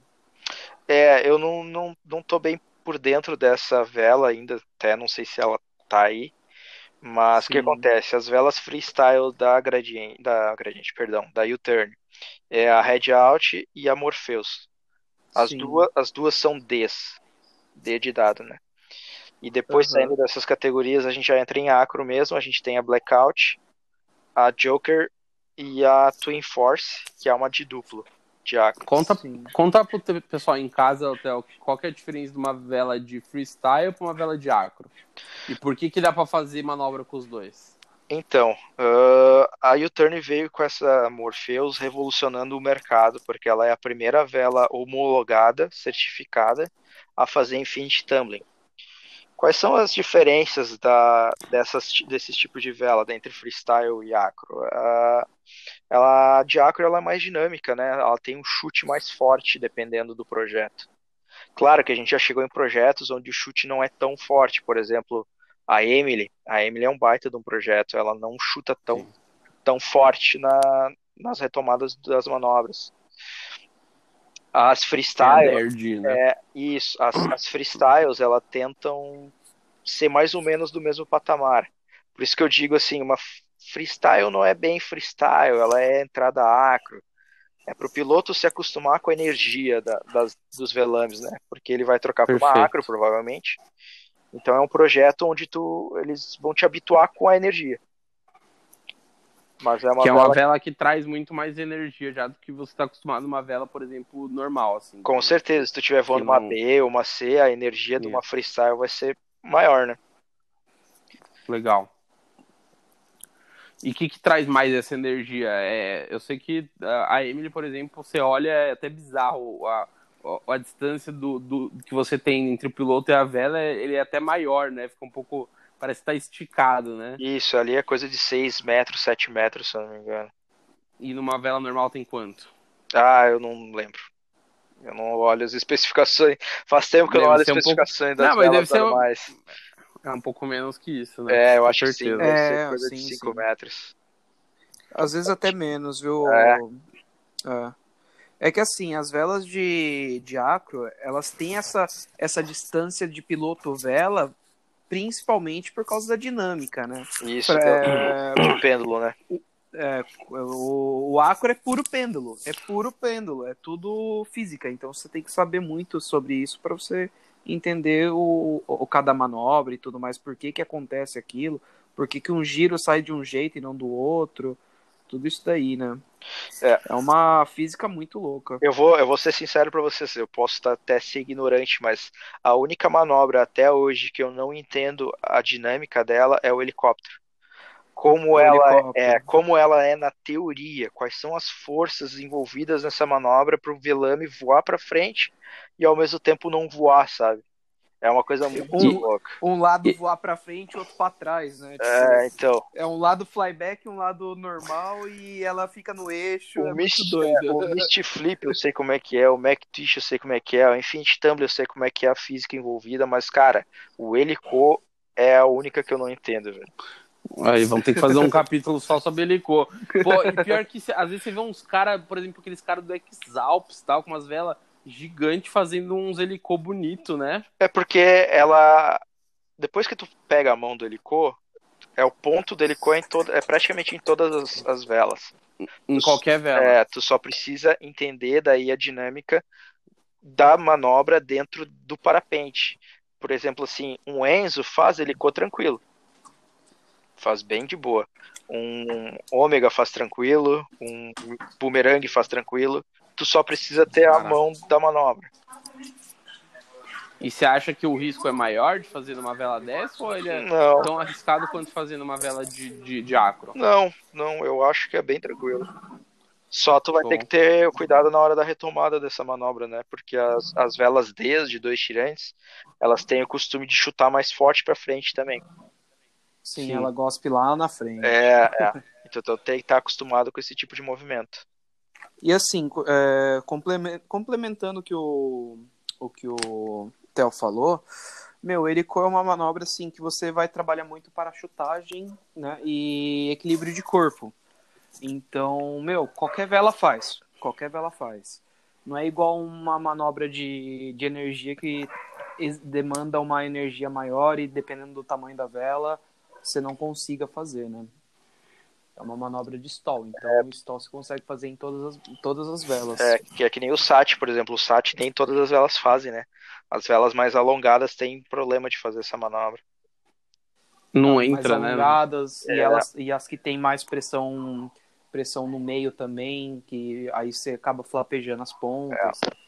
É, eu não, não, não tô bem por dentro dessa vela ainda, até não sei se ela tá aí. Mas o que acontece? As velas freestyle da Gradiente, da Gradiente, perdão, da U-Turn, é a Red Out e a Morpheus. As duas, as duas são Ds, D de dado, né? E depois uhum. saindo dessas categorias, a gente já entra em acro mesmo, a gente tem a Blackout, a Joker e a Twin Force, que é uma de duplo. De acro. Conta, conta pro pessoal em casa, Hotel, qual que é a diferença de uma vela de freestyle para uma vela de acro? E por que que dá para fazer manobra com os dois? Então, uh, a U-Turn veio com essa Morpheus revolucionando o mercado, porque ela é a primeira vela homologada, certificada, a fazer Infinity Tumbling. Quais são as diferenças da, dessas, desses tipos de vela entre freestyle e acro? Uh, ela, de acro ela é mais dinâmica, né? Ela tem um chute mais forte dependendo do projeto. Claro que a gente já chegou em projetos onde o chute não é tão forte. Por exemplo, a Emily. A Emily é um baita de um projeto. Ela não chuta tão, tão forte na, nas retomadas das manobras. As freestyles. É, né? é isso, as, as freestyles, elas tentam ser mais ou menos do mesmo patamar. Por isso que eu digo assim, uma freestyle não é bem freestyle, ela é entrada acro. É para o piloto se acostumar com a energia da, das, dos velames, né? Porque ele vai trocar para uma acro, provavelmente. Então é um projeto onde tu, eles vão te habituar com a energia. Mas é uma que é uma vela que... traz muito mais energia já do que você está acostumado numa vela, por exemplo, normal. Assim, Com certeza, se tu tiver voando uma B ou uma C, a energia de uma freestyle vai ser maior, né? Legal. E o que, que, traz mais essa energia? É, eu sei que a Emily, por exemplo, você olha, é até bizarro a, a, a distância do, do, que você tem entre o piloto e a vela, ele é até maior, né? Fica um pouco Parece que tá esticado, né? Isso, ali é coisa de 6 metros, 7 metros, se eu não me engano. E numa vela normal tem quanto? Ah, eu não lembro. Eu não olho as especificações. Faz tempo que eu não olho as especificações um pouco... das não, velas normais. Um... É um pouco menos que isso, né? É, eu acho certeza. que sim. Deve é, ser coisa sim, de 5 metros. Às vezes até menos, viu? É. é. É que assim, as velas de, de acro, elas têm essa, essa distância de piloto-vela principalmente por causa da dinâmica, né? Isso, é, é <clears throat> pêndulo, né? É, o, o acro é puro pêndulo, é puro pêndulo, é tudo física, então você tem que saber muito sobre isso para você entender o, o, cada manobra e tudo mais, por que que acontece aquilo, por que que um giro sai de um jeito e não do outro, tudo isso daí, né? É, é uma física muito louca. Eu vou, eu vou ser sincero para vocês, eu posso estar até ser ignorante, mas a única manobra até hoje que eu não entendo a dinâmica dela é o helicóptero. Como o ela helicóptero. é, como ela é na teoria, quais são as forças envolvidas nessa manobra para o velame voar para frente e ao mesmo tempo não voar, sabe? É uma coisa muito um, louca. Um lado voar pra frente, outro pra trás, né? Tipo, é, então. É um lado flyback, um lado normal e ela fica no eixo. O, é Mist, é, o Misty Flip eu sei como é que é, o Mac Tish eu sei como é que é, o Infinity Tumble eu sei como é que é a física envolvida, mas, cara, o Helico é a única que eu não entendo, velho. Aí vamos ter que fazer um <laughs> capítulo só sobre Helicô. Pô, e pior que às vezes você vê uns caras, por exemplo, aqueles caras do Exalps, tal, com umas velas gigante fazendo uns helicô bonito, né? É porque ela. Depois que tu pega a mão do helicô, é o ponto do helicô em todo, é praticamente em todas as, as velas. Em qualquer vela. É, tu só precisa entender daí a dinâmica da manobra dentro do parapente. Por exemplo, assim, um Enzo faz helicô tranquilo. Faz bem de boa. Um ômega faz tranquilo, um boomerang faz tranquilo. Tu só precisa ter a mão da manobra. E você acha que o risco é maior de fazer numa vela dessa ou ele é Não, tão arriscado quanto fazer numa vela de, de, de acro? não, não, eu acho que é bem tranquilo. Só tu vai Bom. ter que ter cuidado na hora da retomada dessa manobra, né? Porque as, as velas D de dois tirantes, elas têm o costume de chutar mais forte pra frente também. Sim, Sim. ela gospe lá na frente. É, é. Então tu tem que estar acostumado com esse tipo de movimento. E assim, é, complemen- complementando o que o, o que o Theo falou, meu, helicô é uma manobra assim que você vai trabalhar muito para chutagem né, e equilíbrio de corpo. Então, meu, qualquer vela faz. Qualquer vela faz. Não é igual uma manobra de, de energia que demanda uma energia maior e dependendo do tamanho da vela, você não consiga fazer, né? É uma manobra de stall. Então, o stall você consegue fazer em todas as, todas as velas. É, que é que nem o SAT, por exemplo. O SAT nem todas as velas fazem, né? As velas mais alongadas têm problema de fazer essa manobra. Não mais entra, né? alongadas, É. e, elas, e as que tem mais pressão pressão no meio também, que aí você acaba flapejando as pontas. É,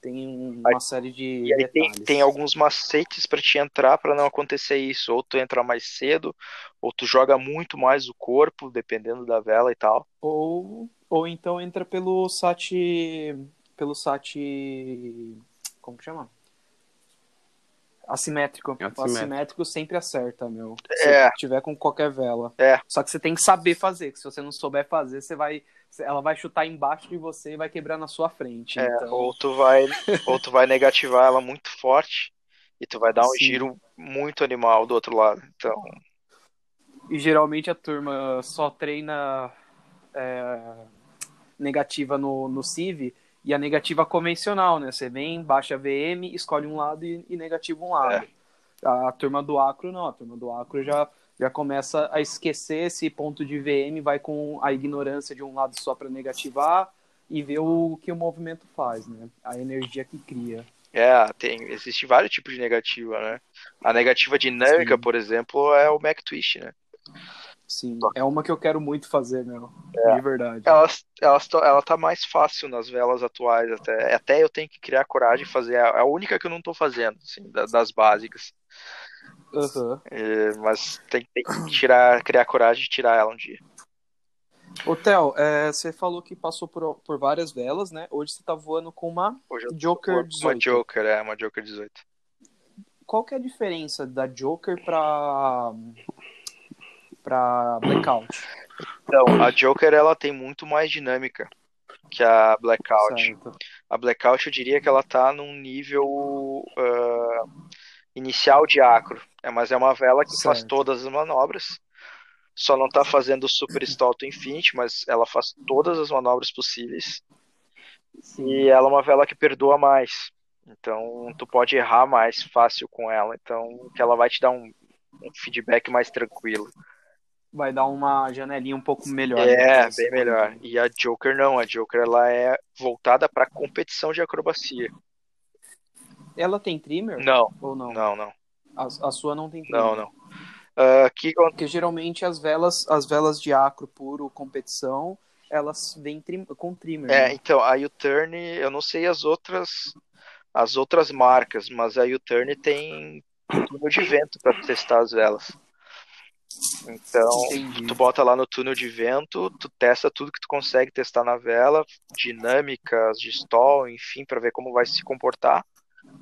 tem um- uma série de E aí tem, tem alguns macetes pra te entrar pra não acontecer isso. Ou tu entra mais cedo, ou tu joga muito mais o corpo, dependendo da vela e tal. Ou, ou então entra pelo SAT. Pelo SAT. Como que chama? Assimétrico. O Assimétrico. assimétrico sempre acerta, meu. Se É. tiver com qualquer vela. É. Só que você tem que saber fazer, que se você não souber fazer, você vai. Ela vai chutar embaixo de você e vai quebrar na sua frente. É, então, ou tu vai, <laughs> ou tu vai negativar ela muito forte e tu vai dar um Sim. giro muito animal do outro lado. Então, E geralmente a turma só treina é, negativa no, no CIV e a negativa convencional, né? Você vem, baixa a VM, escolhe um lado e, e negativa um lado. A, turma do Acro não, a turma do Acro já, já começa a esquecer esse ponto de VM, vai com a ignorância de um lado só para negativar e ver o que o movimento faz, né? A energia que cria. é, tem, existe vários tipos de negativa, né? A negativa dinâmica, Sim. por exemplo, é o Mac Twist, né? Sim, é uma que eu quero muito fazer, meu. É. De verdade. Ela, ela, ela tá mais fácil nas velas atuais, até, até eu tenho que criar coragem e fazer. É a única que eu não tô fazendo, assim, da- das básicas. Aham. É, mas tem, tem que tirar, criar coragem e tirar ela um dia. Ô, Theo, é, você falou que passou por, por várias velas, né? Hoje você tá voando com uma Joker com 18. Uma Joker, é, uma Joker 18. Qual que é a diferença da Joker pra, pra Blackout? Então, a Joker ela tem muito mais dinâmica que a Blackout. Certo. A Blackout eu diria que ela tá num nível ah, inicial de acro. É, mas é uma vela que faz Certo. todas as manobras. Só não tá fazendo o Super Stall to Infinity, mas ela faz todas as manobras possíveis. E ela é uma vela que perdoa mais. Então tu pode errar mais fácil com ela. Então que ela vai te dar um, um feedback mais tranquilo. Vai dar uma janelinha um pouco melhor. É, né? bem melhor. E a Joker não, a Joker ela é voltada para competição de acrobacia. Ela tem trimmer? Não, Ou não? não, não. A, a sua não tem trimmer. Não, não. Ah, que Porque geralmente as velas, as velas de acro puro competição, elas vêm trim- com trimmer. é, né? então a U-Turn, eu não sei as outras as outras marcas, mas a U-Turn tem túnel de vento para testar as velas. Então, Entendi. tu bota lá no túnel de vento, tu testa tudo que tu consegue testar na vela, dinâmicas de stall, enfim, para ver como vai se comportar.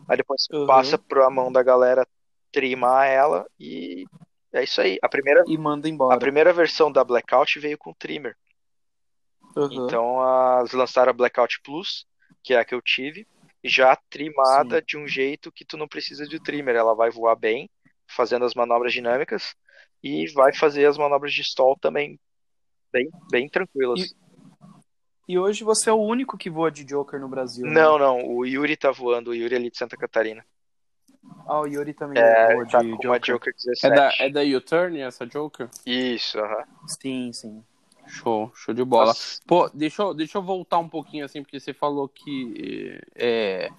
Aí depois Uhum. passa pra mão da galera trimar ela e é isso aí. A primeira, E manda a embora. primeira versão da Blackout veio com trimmer. Uhum. Então as lançaram a Blackout Plus, que é a que eu tive, já trimada de um jeito que tu não precisa de trimmer. Ela vai voar bem, fazendo as manobras dinâmicas e vai fazer as manobras de stall também bem, bem tranquilas. E hoje você é o único que voa de Joker no Brasil. né? Não, não, o Yuri tá voando, o Yuri ali de Santa Catarina. Ah, o Yuri também É, voa de tá com Joker. uma Joker É 17. da, é da U-Turn essa Joker? Isso, aham. Sim, sim. Show, show de bola. Nossa. Pô, deixa eu, deixa eu voltar um pouquinho assim, porque você falou que é,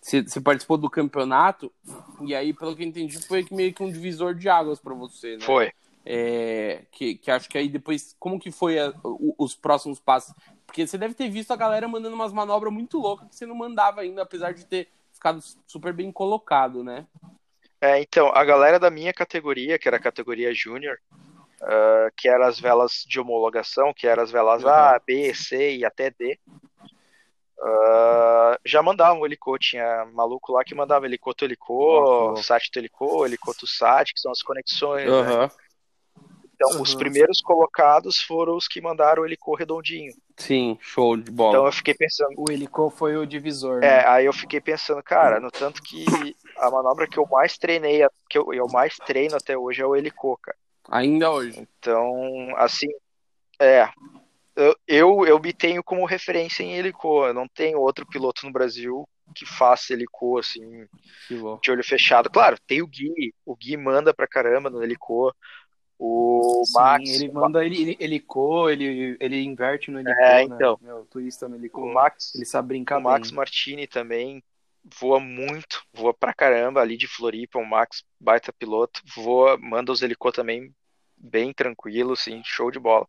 você, você, participou do campeonato, e aí, pelo que eu entendi, foi meio que um divisor de águas para você, né? Foi. É, que, que acho que aí depois, como que foi a, os próximos passos? Porque você deve ter visto a galera mandando umas manobras muito loucas que você não mandava ainda, apesar de ter ficado super bem colocado, né? É, então, a galera da minha categoria, que era a categoria Júnior, uh, que eram as velas de homologação, que eram as velas uhum. A, B, C e até D, uh, já mandavam o helicô. Tinha maluco lá que mandava helicô to helicô, uhum. sat to helicô, helicô to sat, que são as conexões, uhum. né? Então, uhum. os primeiros colocados foram os que mandaram o helicô redondinho. Sim, show de bola. Então eu fiquei pensando. O helicô foi o divisor. É, né? aí eu fiquei pensando, cara, no tanto que a manobra que eu mais treinei, que eu, eu mais treino até hoje é o helicô, cara. Ainda hoje. Então, assim, é. Eu, eu, eu me tenho como referência em helicô. Eu não tenho outro piloto no Brasil que faça helicô, assim, de olho fechado. Claro, tem o Gui. O Gui manda pra caramba no helicô. O Sim, Max. Ele manda ele, ele, helicô, ele, ele inverte no helicô. É, né? então. Né? Meu, no helicô. O Max, ele sabe brincar o Max Martini também voa muito, voa pra caramba ali de Floripa, o Max, baita piloto, voa, manda os helicô também bem tranquilo, assim, show de bola.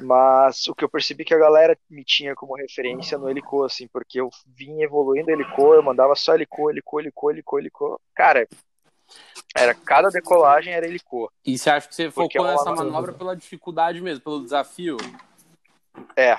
Mas o que eu percebi que a galera me tinha como referência no helicô, assim, porque eu vim evoluindo helicô, eu mandava só helicô, helicô, helicô, helicô, helicô. Cara, era cada decolagem era helicô. E você acha que você focou é nessa manobra pela dificuldade mesmo, pelo desafio? É.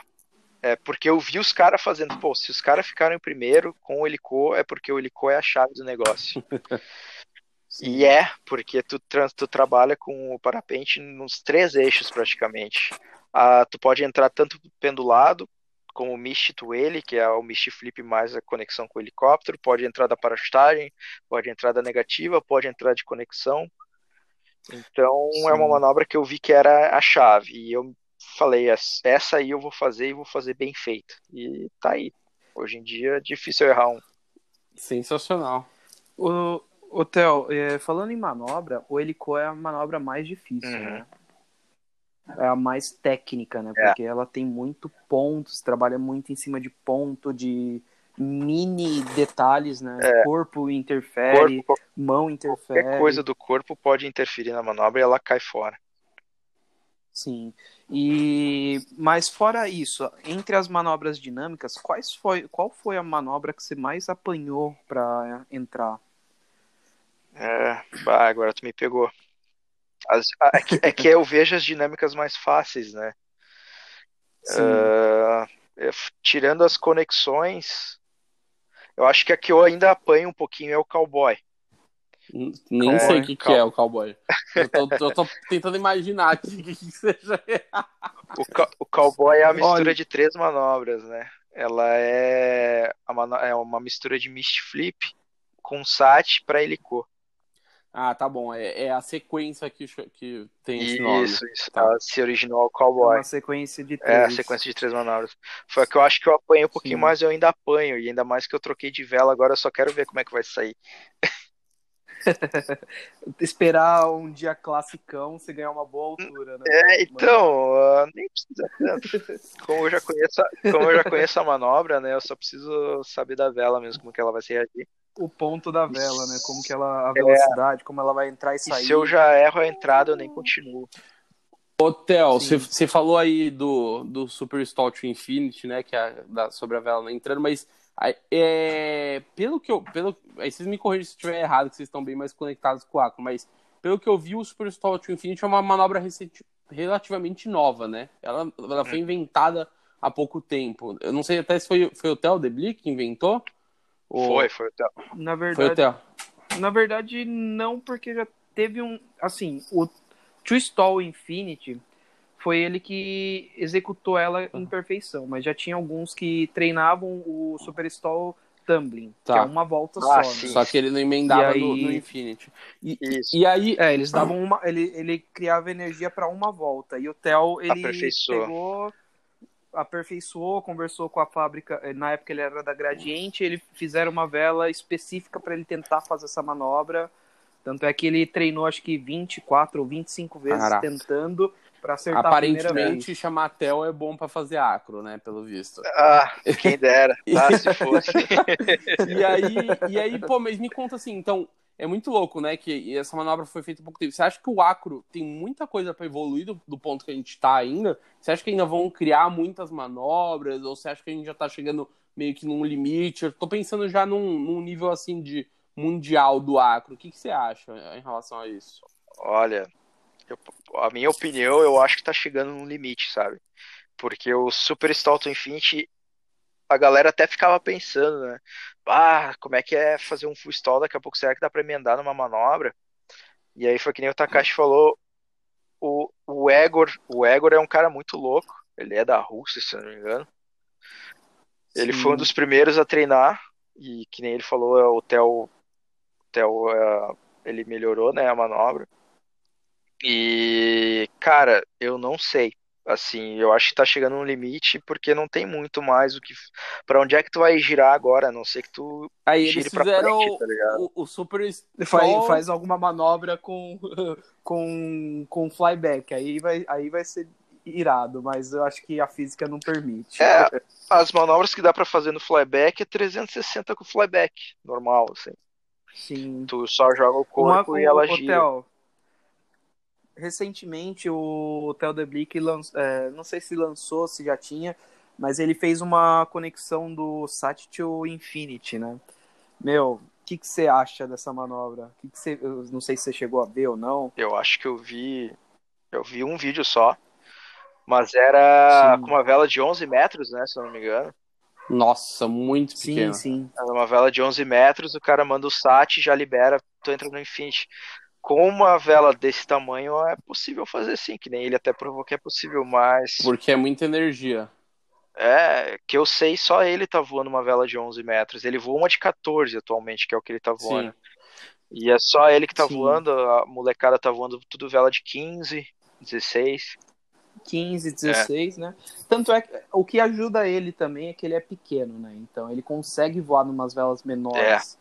É porque eu vi os caras fazendo, pô, se os caras ficaram em primeiro com o helicô, é porque o helicô é a chave do negócio. <laughs> e é, porque tu, tu trabalha com o parapente nos três eixos praticamente. Ah, tu pode entrar tanto pendulado com o Mist to ele, que é o Mist Flip mais a conexão com o helicóptero, pode entrar da parachutagem, pode entrar da negativa, pode entrar de conexão. Então Sim. é uma manobra que eu vi que era a chave. E eu falei, essa aí eu vou fazer e vou fazer bem feita. E tá aí. Hoje em dia é difícil errar um. Sensacional. O, o Theo, é, falando em manobra, o helicó é a manobra mais difícil, uhum. né? É a mais técnica, né? É. Porque é. ela tem muito pontos, trabalha muito em cima de ponto, de mini detalhes, né? É. Corpo interfere, corpo, mão interfere. Qualquer coisa do corpo pode interferir na manobra e ela cai fora. Sim. E mas fora isso, entre as manobras dinâmicas, quais foi, qual foi a manobra que você mais apanhou para entrar? É, bah, agora tu me pegou. As, é, que, é, que, eu vejo as dinâmicas mais fáceis, né? Uh, tirando as conexões, eu acho que a que eu ainda apanho um pouquinho é o cowboy. Nem é, sei o que, que, é o cowboy. Eu tô, eu tô tentando imaginar o que, que, seja. o, o cowboy é a mistura Olha. de três manobras, né? Ela é, é uma mistura de mist flip com sat para helicô. Ah, tá bom. É, é a sequência que, que tem esse nome. Isso, isso. Tá. Se originou Cowboy. É uma sequência de três. É, a sequência de três manobras. Foi a que eu acho que eu apanho um pouquinho Sim. mais, eu ainda apanho. E ainda mais que eu troquei de vela, agora eu só quero ver como é que vai sair. <laughs> Esperar um dia classicão, você ganhar uma boa altura, né? É, então, uh, nem precisa tanto. <laughs> Como eu, já conheço, como eu já conheço a manobra, né? Eu só preciso saber da vela mesmo, como que ela vai se reagir o ponto da vela, né? Como que ela, a é. velocidade, é. como ela vai entrar e sair. E se eu já erro a entrada, eu nem continuo. Hotel, você falou aí do, do Super to Infinity, né? Que é da, sobre a vela não entrando, mas é, pelo que eu. Pelo, aí vocês me corrigem se estiver errado, que vocês estão bem mais conectados com o Aqua, mas pelo que eu vi, o Super to Infinity é uma manobra recente, relativamente nova, né? Ela, ela foi hum. inventada há pouco tempo. Eu não sei até se foi, foi o Theo Debli que inventou. Foi, foi o Theo. Na verdade, foi o Na verdade, não, porque já teve um. Assim, o True Stall Infinity foi ele que executou ela em perfeição, mas já tinha alguns que treinavam o Super Stall Tumbling, tá. que é uma volta ah, só. Né? Só que ele não emendava aí... no, no, Infinity. E, e, aí, é, eles davam uma. Ele, ele criava energia para uma volta. E o Theo, ele pegou aperfeiçoou, conversou com a fábrica, eh, na época ele era da Gradiente, ele fizeram uma vela específica para ele tentar fazer essa manobra. Tanto é que ele treinou acho que 24 ou 25 vezes Caraca. tentando Pra acertar a primeira Aparentemente, vez. chamar Tel é bom pra fazer acro, né? Pelo visto. Ah, quem dera, tá? Se fosse. <laughs> E aí, e aí, pô, mas me conta assim, então, é muito louco, né? Que essa manobra foi feita há pouco tempo. Você acha que o acro tem muita coisa pra evoluir do, do ponto que a gente tá ainda? Você acha que ainda vão criar muitas manobras? Ou você acha que a gente já tá chegando meio que num limite? Eu tô pensando já num, num nível assim de mundial do acro. O que, que você acha em relação a isso? Olha, eu- a minha opinião, eu acho que tá chegando no limite, sabe? Porque o Super Stall Infinity, a galera até ficava pensando, né? Ah, como é que é fazer um full stall? Daqui a pouco será que dá pra emendar numa manobra? E aí foi que nem o Takashi falou, o, o Egor, o Egor é um cara muito louco, ele é da Rússia, se não me engano. Ele Sim. foi um dos primeiros a treinar, e que nem ele falou, é o Theo, Theo, é, ele melhorou, né, a manobra. E, cara, eu não sei. Assim, eu acho que tá chegando no limite porque não tem muito mais o que. Pra onde é que tu vai girar agora? A não ser que tu Aí gire eles fizeram frente, tá ligado? o, o Super Faz, faz alguma manobra com, <laughs> com, com flyback. Aí vai, aí vai ser irado, mas eu acho que a física não permite. É, as manobras que dá pra fazer no flyback é 360 com flyback, normal, assim. Sim. Tu só joga o Uma, corpo e ela o, gira. Recentemente o Theo De Blick é, não sei se lançou, se já tinha, mas ele fez uma conexão do Sat to Infinity, né? Meu, o que que você acha dessa manobra? Que que você, eu não sei se você chegou a ver ou não. Eu acho que eu vi. Eu vi um vídeo só. Mas era Sim. com uma vela de 11 metros, né? Se eu não me engano. Nossa, muito Sim, pequeno. sim. Era uma vela de 11 metros, o cara manda o SAT, já libera, tu entra no Infinity. Com uma vela desse tamanho é possível fazer sim, que nem ele até provou que é possível, mas Porque é muita energia. é que eu sei, só ele tá voando uma vela de 11 metros. Ele voa uma de 14 atualmente, que é o que ele tá voando. Sim. E é só ele que tá Sim. voando, a molecada tá voando tudo vela de 15, 16. 15, 16, né? Tanto é que o que ajuda ele também é que ele é pequeno, né? Então ele consegue voar numas velas menores.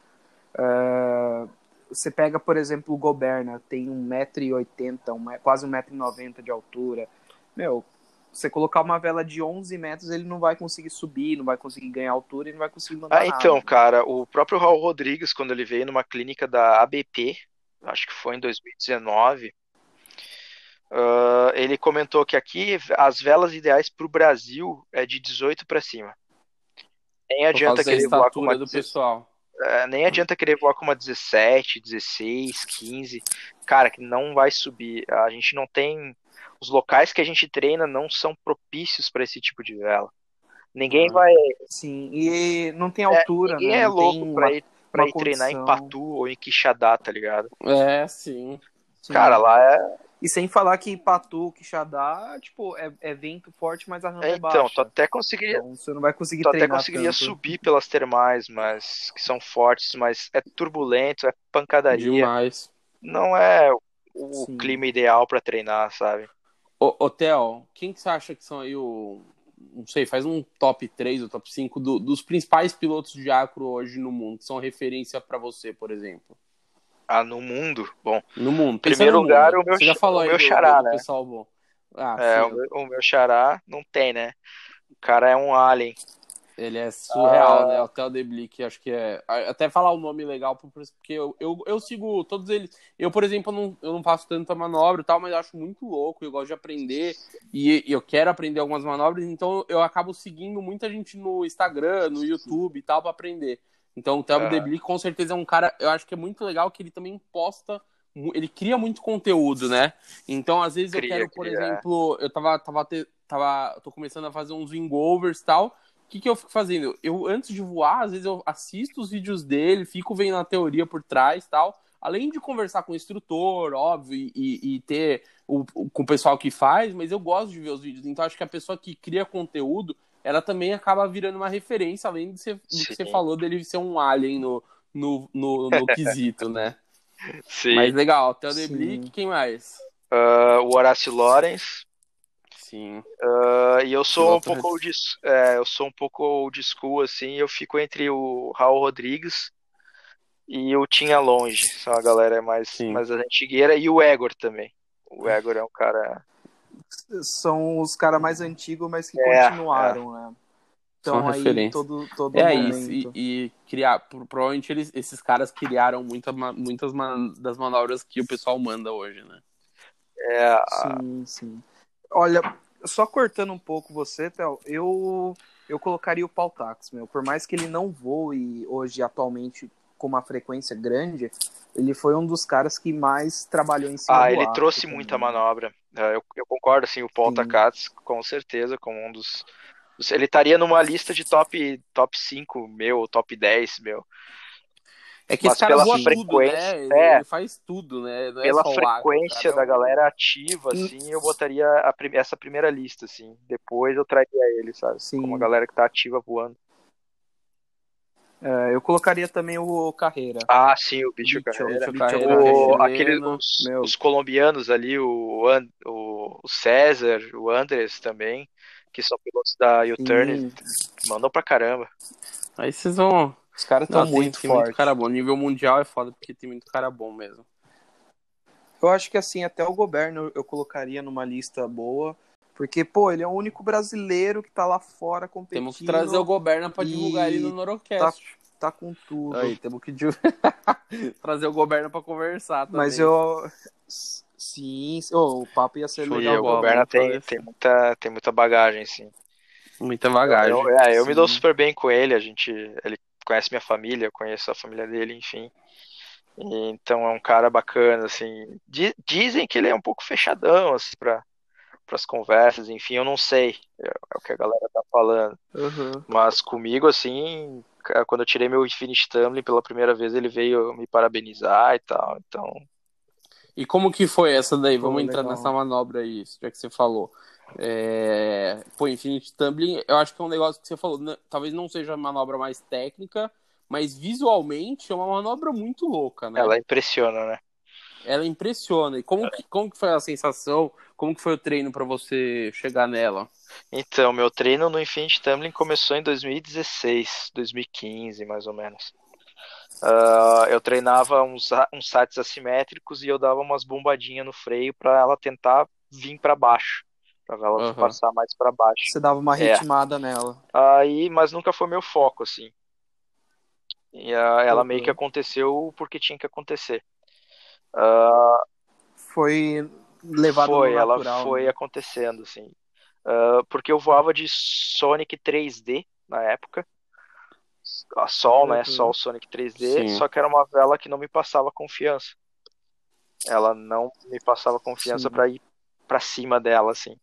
É, Você pega, por exemplo, o Goberna, tem 1,80m, um, quase 1,90m de altura. Meu, você colocar uma vela de 11 metros, ele não vai conseguir subir, não vai conseguir ganhar altura e não vai conseguir mandar Ah, então, nada. cara, o próprio Raul Rodrigues, quando ele veio numa clínica da ABP, acho que foi em 2019, ah, ele comentou que aqui as velas ideais para o Brasil é de 18 para cima. Nem adianta querer voar com uma do 16, pessoal. É, nem adianta querer voar com uma 17, 16, 15. Cara, que não vai subir. A gente não tem. Os locais que a gente treina não são propícios para esse tipo de vela. Ninguém Ah. vai. Sim, e não tem é, altura, ninguém né? é louco pra uma- ir, pra ir treinar em. Patu ou em Quixadá, tá ligado? É, sim. Sim. Cara, lá é. E sem falar que Patu, Quixadá, tipo, é, é vento forte, mas a rampa é, é, então, baixa. tu até conseguiria. Então você não vai conseguir Tu até treinar conseguiria tanto. subir pelas termais, mas que são fortes, mas é turbulento, é pancadaria. Demais. Não é o Sim. clima ideal pra treinar, sabe? Ô, ô Theo, quem que você acha que são aí o. Não sei, faz um top 3 ou top 5 do- dos principais pilotos de acro hoje no mundo, que são referência pra você, por exemplo. Ah, no mundo, bom. No mundo. Primeiro Pensa no lugar, mundo. o meu Você já falou o aí meu do, xará, do né? pessoal bom. Ah, É, o meu, o meu xará não tem, né? O cara é um alien. Ele é surreal, Ah. né? O Theo De Blick, acho que é. Até falar o nome legal, porque eu, eu, eu sigo todos eles. Eu, por exemplo, não, eu não faço tanta manobra e tal, mas eu acho muito louco. Eu gosto de aprender e, e eu quero aprender algumas manobras, então eu acabo seguindo muita gente no Instagram, no YouTube e tal, pra aprender. Então o Theo Aham. De Blick com certeza é um cara, eu acho que é muito legal que ele também posta. Ele cria muito conteúdo, né? Então, às vezes, eu Cria, quero, por cria, é. exemplo, eu tava, tava, te- tava. tô começando a fazer uns wingovers e tal o que, que eu fico fazendo? Eu, antes de voar, às vezes eu assisto os vídeos dele, fico vendo a teoria por trás tal. Além de conversar com o instrutor, óbvio, e, e- e ter o, o- com o pessoal que faz, mas eu gosto de ver os vídeos. Então acho que a pessoa que cria conteúdo, ela também acaba virando uma referência, além de ser, do que você falou dele ser um alien no, no, no, no <laughs> quesito, né? Sim. Mas legal, Theo De. Blick, quem mais? Ah, o Horácio Lawrence. Sim. Ah, e eu sou um pouco old, é, eu sou um pouco old school, assim, eu fico entre o Raul Rodrigues e o Tinha Longe. São a galera mais, Sim. mais antigueira. E o Egor também. O Egor é um cara. São os caras mais antigos, mas que É, continuaram, né? São Então aí referência. todo, todo É momento. isso, e, e criar, pro- provavelmente eles, esses caras criaram muita, muitas ma- das manobras que o pessoal manda hoje, né? É, Sim, sim. Olha, só cortando um pouco você, Théo, eu, eu colocaria o Pautax, meu. Por mais que ele não voe hoje, atualmente, com uma frequência grande, ele foi um dos caras que mais trabalhou em cima Ah, do ele arco trouxe também, muita né? manobra. É, Eu, eu concordo, assim, o Paul Sim. Takats, com certeza, como um dos. Ele estaria numa lista de top, top 5 meu, top 10 meu. É que Mas esse cara pela voa tudo, frequência- né? Ele, é. ele faz tudo, né? É Pela frequência cara, da galera ativa, assim, eu botaria a essa primeira lista, assim. Depois eu traria ele, sabe? Sim. Como a galera que tá ativa voando. É, eu colocaria também o Carreira. Ah, sim, o Bicho Bicho, Carreira. Bicho Carreira, Carreira, O, chileno, aquele, os, colombianos ali, o, An- o, César, o Andres também, que são pilotos da U-Turn, mandam pra caramba. Aí vocês vão. os caras estão tem- muito tem muito fortes. cara bom. Nível mundial é foda porque tem muito cara bom mesmo. Eu acho que assim, até o governo eu colocaria numa lista boa, porque, pô, ele é o único brasileiro que tá lá fora competindo. Temos que trazer o Goberna pra divulgar ele no Norocast. Tá com tudo. Aí, temos que div- <laughs> trazer o Goberna pra conversar também. Mas eu. Sim, ô, o papo ia ser legal. o Goberna tem, tem, muita, tem muita bagagem, sim. Muita bagagem. Eu, é, eu me dou super bem com ele, a gente, ele conhece minha família, eu conheço a família dele, enfim. E, então é um cara bacana, assim. Di- dizem que ele é um pouco fechadão, assim, para as conversas, enfim, eu não sei, é, é o que a galera tá falando. Uhum. Mas comigo, assim, quando eu tirei meu Infinity Tumbling pela primeira vez, ele veio me parabenizar e tal, então. E como que foi essa daí? Pô, Vamos entrar legal. nessa manobra aí, já que você falou. É... Pô, Infinite Tumbling, eu acho que é um negócio que você falou, né, talvez não seja a manobra mais técnica, mas visualmente é uma manobra muito louca, né? Ela impressiona, né? Ela impressiona. E como que, como que foi a sensação? Como que foi o treino pra você chegar nela? Então, meu treino no Infinity Tumbling começou em 2016, 2015, mais ou menos. Ah, eu treinava uns, a- uns sites assimétricos e eu dava umas bombadinhas no freio para ela tentar vir para baixo, para ela Aham. passar mais para baixo. Você dava uma É. ritmada nela. Aí, mas nunca foi meu foco, assim. E ah, ela Uhum. meio que aconteceu porque tinha que acontecer. Ah, Foi levado foi, no ela natural. foi né? acontecendo, assim. Ah, porque eu voava de Sonic 3D na época. A Sol, né? Uhum. Sol Sonic 3D, Sim. só que era uma vela que não me passava confiança. Ela não me passava confiança para ir para cima dela, assim.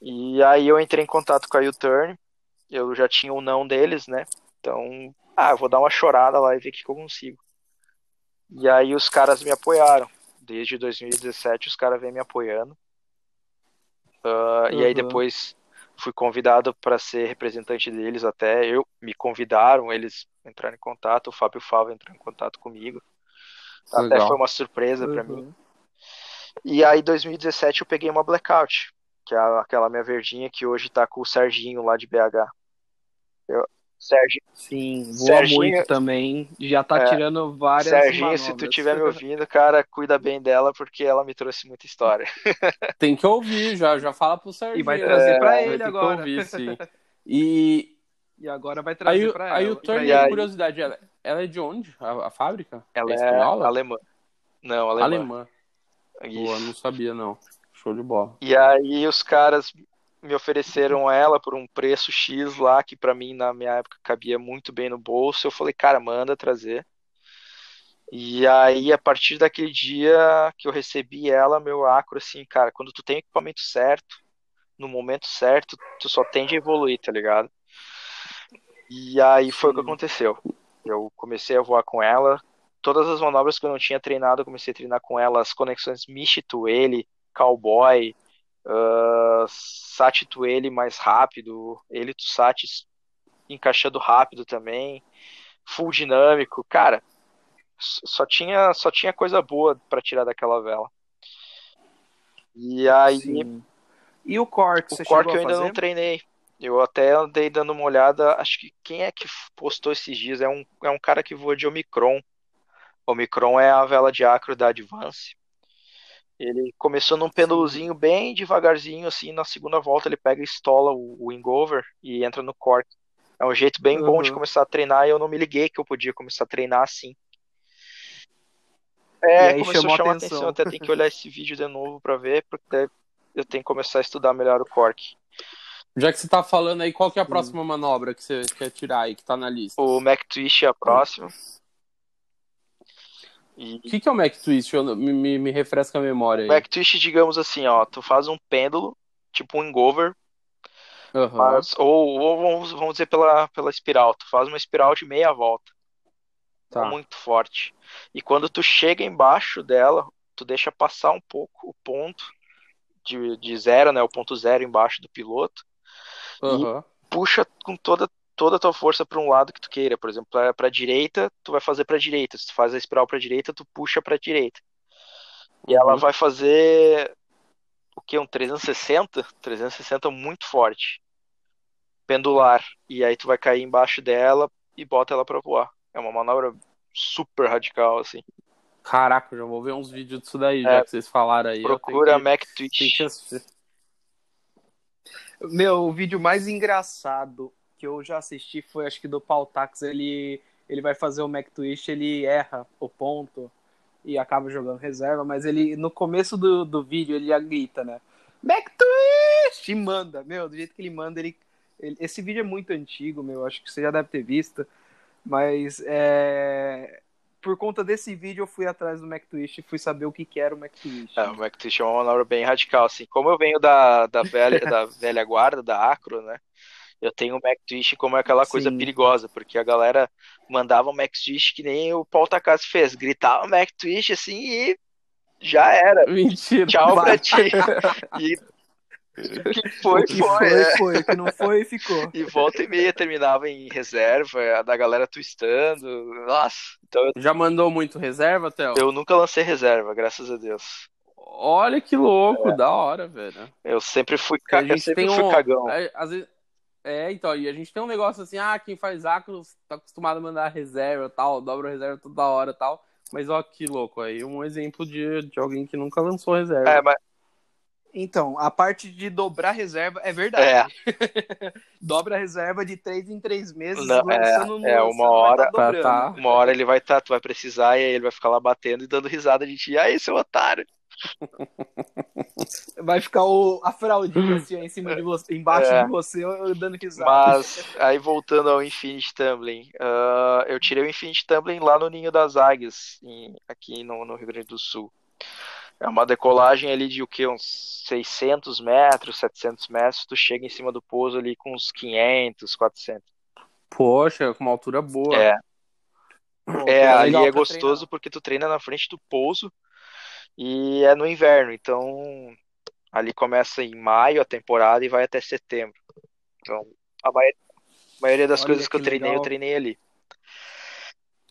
E aí eu entrei em contato com a U-Turn, eu já tinha o não deles, né? Então, ah, eu vou dar uma chorada lá e ver o que que eu consigo. E aí os caras me apoiaram. Desde 2017 os caras vêm me apoiando. Ah, E aí Uhum. depois fui convidado para ser representante deles até. Eu me convidaram, eles entraram em contato, o Fábio Fava entrou em contato comigo. Até Legal. foi uma surpresa para mim. Uhum. E aí, em 2017, eu peguei uma blackout, que é aquela minha verdinha que hoje tá com o Serginho lá de BH. Eu, Serginho, Sim, voa Serginho- muito também. Já tá É, tirando várias Serginho, se tu manobras. estiver me ouvindo, cara, cuida bem dela porque ela me trouxe muita história. <laughs> Tem que ouvir, já, já fala pro Serginho. E vai trazer pra Vai ele agora. ouvir, sim. <laughs> E E agora vai aí, trazer pra aí ela. o Turner, aí- curiosidade, ela, ela é de onde? A, a fábrica? Ela é, espanhola? alemã. Não, alemã. Alemã. Boa, não sabia não. Show de bola. E aí os caras me ofereceram ela por um preço X lá, que pra mim na minha época cabia muito bem no bolso. Eu falei, cara, manda trazer. E aí, a partir daquele dia que eu recebi ela, meu acro, assim, cara, quando tu tem o equipamento certo, no momento certo, tu só tende a evoluir, tá ligado? E aí foi o que Sim. aconteceu. Eu comecei a voar com ela. Todas as manobras que eu não tinha treinado, eu comecei a treinar com ela. As conexões Mishi to ele, Cowboy, uh, ele mais rápido, ele to Sat encaixando rápido também, full dinâmico. Cara, só tinha, só tinha coisa boa pra tirar daquela vela. E aí, Sim. E o corte, o corte eu ainda fazer? não treinei. Eu até andei dando uma olhada. Acho que quem é que postou esses dias é um, é um cara que voa de Omicron. Omicron é a vela de acro da Advance. Ele começou num pêndulozinho bem devagarzinho, assim, na segunda volta ele pega e estola o, o wingover e entra no cork. É um jeito bem bom de Uhum. começar a treinar e eu não me liguei que eu podia começar a treinar assim. É, começou chamou a chamar atenção. atenção. Até tem que olhar esse vídeo de novo pra ver, porque eu tenho que começar a estudar melhor o cork. Já que você tá falando aí, qual que é a Sim. próxima manobra que você quer tirar aí, que tá na lista? O Mac Twist é a próxima. E O que, que é o Mac Twist? Eu me, me, refresca a memória aí. Mac Twist, digamos assim, ó, tu faz um pêndulo, tipo um engover, Aham. mas, ou, ou vamos, vamos dizer pela, pela espiral, tu faz uma espiral de meia volta. Tá. muito forte. E quando tu chega embaixo dela, tu deixa passar um pouco o ponto de, de zero, né? O ponto zero embaixo do piloto. Aham. Puxa com toda, toda a tua força para um lado que tu queira. Por exemplo, para a direita, tu vai fazer para a direita. Se tu faz a espiral para a direita, tu puxa para a direita. E ela Uhum. vai fazer o que? Um 360? 360 muito forte. Pendular. E aí tu vai cair embaixo dela e bota ela para voar. É uma manobra super radical, assim. Caraca, já vou ver uns vídeos disso daí, É, já que vocês falaram aí. Procura que- Mac tenho Twitch. que assistir. Meu, o vídeo mais engraçado que eu já assisti foi acho que do Pautax. Ele, ele vai fazer o Mac Twist, ele erra o ponto e acaba jogando reserva, mas ele no começo do, do vídeo ele já grita, né? Mac Twist! E manda, meu, do jeito que ele manda, ele, ele- Esse vídeo é muito antigo, meu, acho que você já deve ter visto, mas é. Por conta desse vídeo, eu fui atrás do Mac Twist e fui saber o que, que era o Mac Twist. É, o Mac Twitch é uma manobra bem radical, assim. Como eu venho da, da, velha, da <laughs> velha guarda, da Acro, né? Eu tenho o Mac Twitch como aquela coisa Sim. perigosa, porque a galera mandava o Mac Twitch que nem o Paul Takassi fez. Gritava Mac Twitch assim e já era. Mentira. Tchau pra Vai. ti. E o que foi, o que foi. foi, é. foi. O que não foi, ficou. E volta e meia terminava em reserva, a da galera twistando. Nossa, então eu, Já mandou muito reserva, Theo? eu nunca lancei reserva, graças a Deus. Olha que louco, da hora, velho. Eu sempre fui, A ca... eu sempre tem fui um. cagão. é, às vezes- é, então, e a gente tem um negócio assim, ah, quem faz acros tá acostumado a mandar reserva e tal, dobra reserva toda hora e tal. Mas ó, que louco aí, um exemplo de, de alguém que nunca lançou reserva. É, mas Então, a parte de dobrar reserva é verdade. <laughs> Dobra a reserva de três em três meses, Não, lançando é, é, uma hora- tá Tá, tá. uma hora ele vai estar, tu vai precisar e aí ele vai ficar lá batendo e dando risada de ti. Aí, seu otário. <laughs> Vai ficar o, a fraldinha assim, em cima de você, embaixo É. de você, eu dando risada. Mas aí voltando ao Infinite Tumbling, ah, eu tirei o Infinite Tumbling lá no Ninho das Águias, em- aqui no, no Rio Grande do Sul. É uma decolagem ali de o que? Uns 600 metros, 700 metros, tu chega em cima do pouso ali com uns 500, 400. Poxa, com uma altura boa. É, Pô, é, ali é gostoso porque tu treina na frente do pouso e é no inverno, então ali começa em maio a temporada e vai até setembro. Então, a mai- maioria das Olha coisas que eu que treinei, eu legal. treinei ali.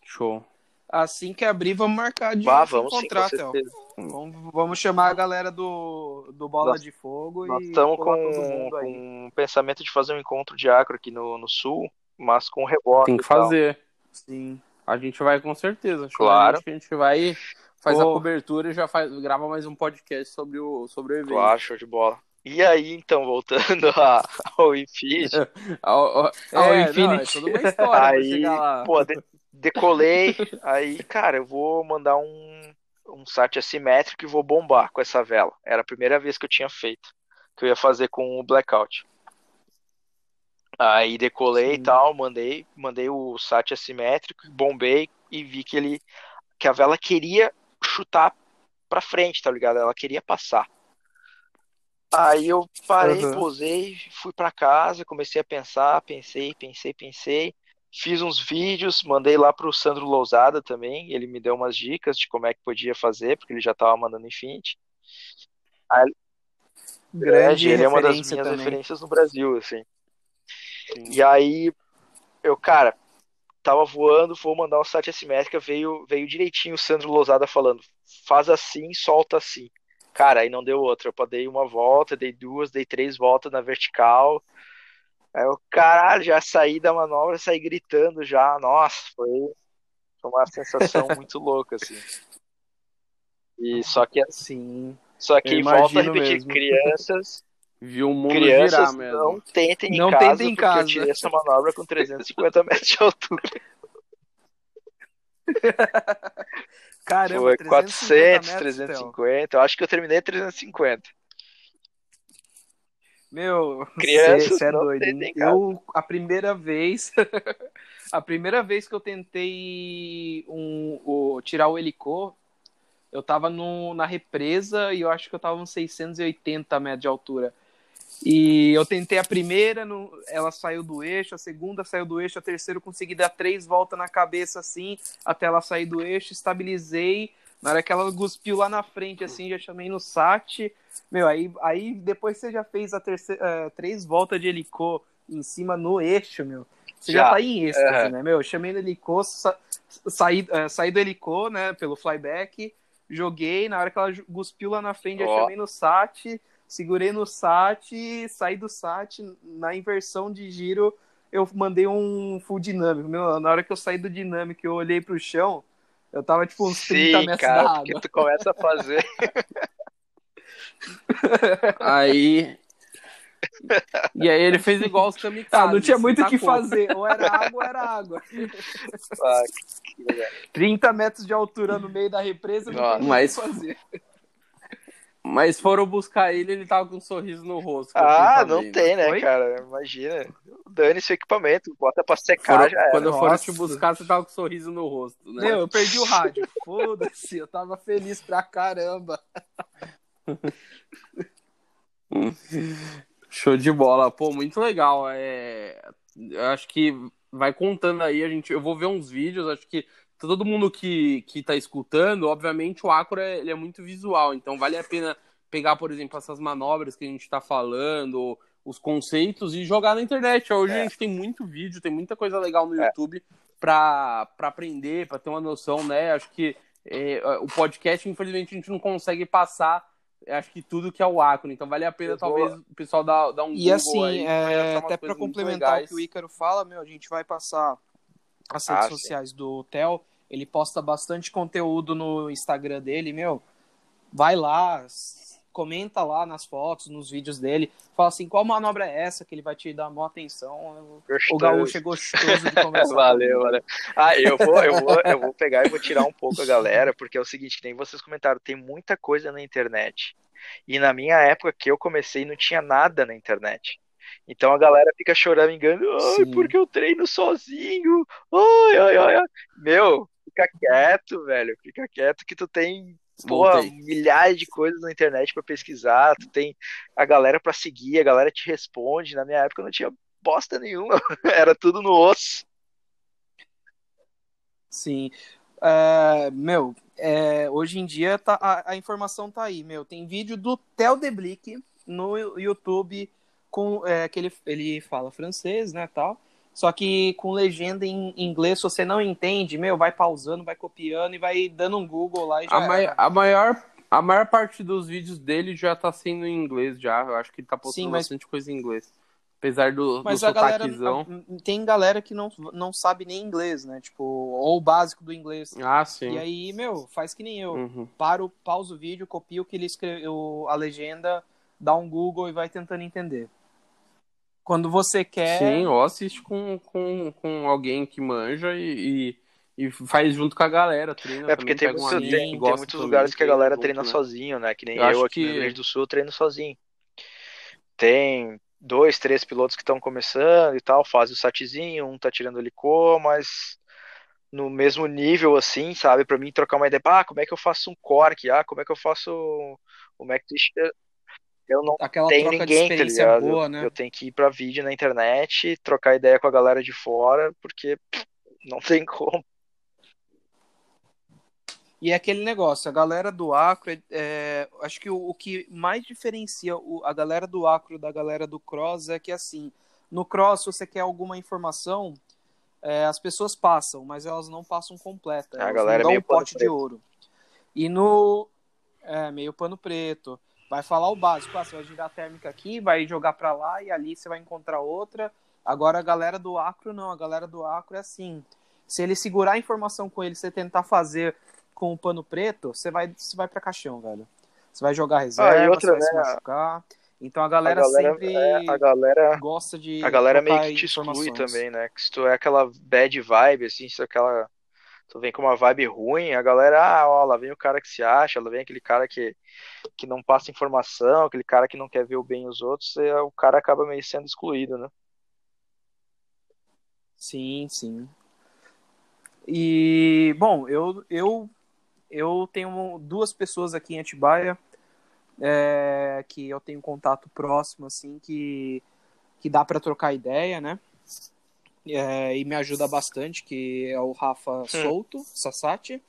Show. Assim que abrir, vamos marcar de Bah, vamos sim, encontrar, certeza. Vamos, vamos chamar a galera do, do Bola Nós- de Fogo Nós e estamos com, todo mundo aí. com um pensamento de fazer um encontro de acro aqui no, no sul, mas com rebote Tem que e tal. fazer. Sim. A gente vai com certeza. Claro. A gente vai, faz a Pô. cobertura e já faz, grava mais um podcast sobre o, sobre o evento. Claro, show de bola. E aí, então, voltando <laughs> a- ao Infinity, <laughs> Ao, ao, Ao é, Infinity. não, é toda uma história aí, lá. pô, de- decolei, aí, cara, eu vou mandar um, um site assimétrico e vou bombar com essa vela. Era a primeira vez que eu tinha feito, que eu ia fazer com o blackout. Aí decolei e Sim. tal, mandei, mandei o site assimétrico, bombei e vi que ele, que a vela queria chutar pra frente, tá ligado? Ela queria passar. Aí eu parei, Aham. posei, fui pra casa, comecei a pensar, pensei, pensei, pensei. Fiz uns vídeos, mandei lá pro Sandro Lousada também. Ele me deu umas dicas de como é que podia fazer, porque ele já tava mandando Infinity. Grande ele é uma das minhas também. referências no Brasil, assim. E aí, eu, cara, tava voando, vou mandar um site assimétrica, veio, veio direitinho o Sandro Lousada falando, faz assim, solta assim. Cara, aí não deu outra. Eu dei uma volta, dei duas, dei três voltas na vertical. Aí eu, caralho, já saí da manobra, saí gritando já. Nossa, foi, uma sensação <laughs> muito louca, assim. E só que, Sim. só que volta a repetir, mesmo. crianças, Viu o mundo crianças girar mesmo. não tentem em Não casa, tentem em porque eu casa. tirei essa manobra com 350 metros de altura. <laughs> Caramba, Foi 350 400, metros, 350. Eu acho que eu terminei 350. Meu, Crianças você é não doido. casa. Eu, a primeira vez, <laughs> a primeira vez que eu tentei um, o- tirar o helicô, eu tava no, na represa e eu acho que eu tava uns 680 metros de altura. E eu tentei a primeira, não- ela saiu do eixo, a segunda saiu do eixo, a terceira eu consegui dar três voltas na cabeça assim, até ela sair do eixo, estabilizei. Na hora que ela cuspiu lá na frente, assim, já chamei no SAT. Meu, aí, aí depois você já fez a terceira, eh, três voltas de helicô em cima no eixo, meu. Você já, Já. tá em êxtase, Aham. né, meu? Eu chamei no helicô, sa saí, eh, saí do helicô, né, pelo flyback, joguei, na hora que ela cuspiu lá na frente, eu Ó. chamei no SAT, segurei no SAT, saí do SAT, na inversão de giro, eu mandei um full dinâmico. Meu, na hora que eu saí do dinâmico, eu olhei pro chão, eu tava tipo uns 30 Sim, metros cara, da água. tu começa a fazer. <laughs> Aí. E aí ele fez igual os kamikazes. Ah, não tinha muito o que fazer. Ou era água ou era água. Ah, que legal. 30 metros de altura no meio da represa, não Nossa, muito o que fazer. Mas foram buscar ele, ele tava com um sorriso no rosto. Ah, não tem, né, Oi? cara? Imagina. Dane-se o equipamento, bota pra secar, Foram- já era. quando foram Nossa. te buscar, você tava com um sorriso no rosto, né? Meu, eu perdi o rádio. Foda-se, eu tava feliz pra caramba. <laughs> Show de bola. Pô, muito legal. É... Eu acho que vai contando aí, a gente... eu vou ver uns vídeos, acho que todo mundo que, que tá escutando, obviamente o Acura ele é muito visual, então vale a pena pegar, por exemplo, essas manobras que a gente tá falando, os conceitos e jogar na internet. Hoje É. a gente tem muito vídeo, tem muita coisa legal no É. YouTube pra aprender, pra ter uma noção, né? Acho que é, o podcast, infelizmente, a gente não consegue passar acho que tudo que é o Acura, então vale a pena Eu vou- talvez o pessoal dar, dar um E assim, aí, é, até muito complementar o que o Ícaro fala, meu, a gente vai passar as Ah, redes sim. sociais do Theo. Ele posta bastante conteúdo no Instagram dele, meu. Vai lá, comenta lá nas fotos, nos vídeos dele. Fala assim, qual manobra é essa que ele vai te dar maior atenção. O Gostoso. gaúcho é gostoso de conversar. <laughs> Valeu, valeu. Ah, eu vou, eu vou, eu vou pegar e vou tirar um pouco a galera, porque é o seguinte, que nem vocês comentaram, tem muita coisa na internet. E na minha época que eu comecei, não tinha nada na internet. Então a galera fica chorando, engano, ai, porque eu treino sozinho. Ai, ai, ai, ai. Meu, fica quieto, velho. Fica quieto que tu tem porra, milhares de coisas na internet pra pesquisar, tu tem a galera pra seguir, a galera te responde. Na minha época não tinha bosta nenhuma, <laughs> era tudo no osso. Sim. É, meu, é, hoje em dia tá, a, a informação tá aí, meu. Tem vídeo do Theo Deblick no YouTube com é, que ele, ele fala francês, né, tal. Só que com legenda em inglês, se você não entende, meu, vai pausando, vai copiando e vai dando um Google lá e já A, mai- a maior, a maior parte dos vídeos dele já tá sendo em inglês já. Eu acho que ele tá postando Sim, mas- bastante coisa em inglês. Apesar do, Mas do a galera sotaquezão. a- tem galera que não, não sabe nem inglês, né? Tipo, ou o básico do inglês. Ah, sim. E aí, meu, faz que nem eu. Uhum. para o, pausa o vídeo, copia o que ele escreveu, a legenda, dá um Google e vai tentando entender. Quando você quer. Sim, ou assiste com, com, com alguém que manja e, e, e faz junto com a galera, treina É porque também, tem, pega um muito, amigo tem, tem muitos lugares que a galera treina né? sozinho, né? Que nem Eu eu, aqui que- no Rio Grande do Sul, eu treino sozinho. Tem dois, três pilotos que estão começando e tal, fazem o satzinho, um tá tirando helicô, mas no mesmo nível assim, sabe? Pra mim trocar uma ideia, ah, como é que eu faço um cork? Ah, como é que eu faço o Mac Twist? Eu não Aquela tenho de ninguém, tá ligado? boa, Eu- né? Eu tenho que ir pra vídeo na internet, trocar ideia com a galera de fora, porque pff, não tem como. E é aquele negócio, a galera do Acro, é, acho que o, o que mais diferencia o- a galera do Acro da galera do Cross é que, assim, no Cross, se você quer alguma informação, é, as pessoas passam, mas elas não passam completa. A galera é não meio um pote de preto. ouro. E no... É, meio pano preto. Vai falar o básico, ah, você vai girar a térmica aqui, vai jogar pra lá e ali você vai encontrar outra. Agora a galera do Acro não, a galera do Acro é assim. Se ele segurar a informação com ele, você tentar fazer com o pano preto, você vai, você vai pra caixão, velho. Você vai jogar reserva, Ah, e outra, você vai se né, machucar. Então a galera, a galera, sempre é, a galera, gosta de. a galera meio trocar que te exclui também, né? Que se tu é aquela bad vibe, assim, se tu é aquela. Tu vem com uma vibe ruim, a galera, ah, ó, lá vem o cara que se acha, lá vem aquele cara que, que não passa informação, aquele cara que não quer ver o bem os outros, e o cara acaba meio sendo excluído, né? Sim, sim. E, bom, eu, eu, eu tenho duas pessoas aqui em Atibaia é, que eu tenho contato próximo, assim, que, que dá para trocar ideia, né? É, e me ajuda bastante, que é o Rafa Souto, Sassati,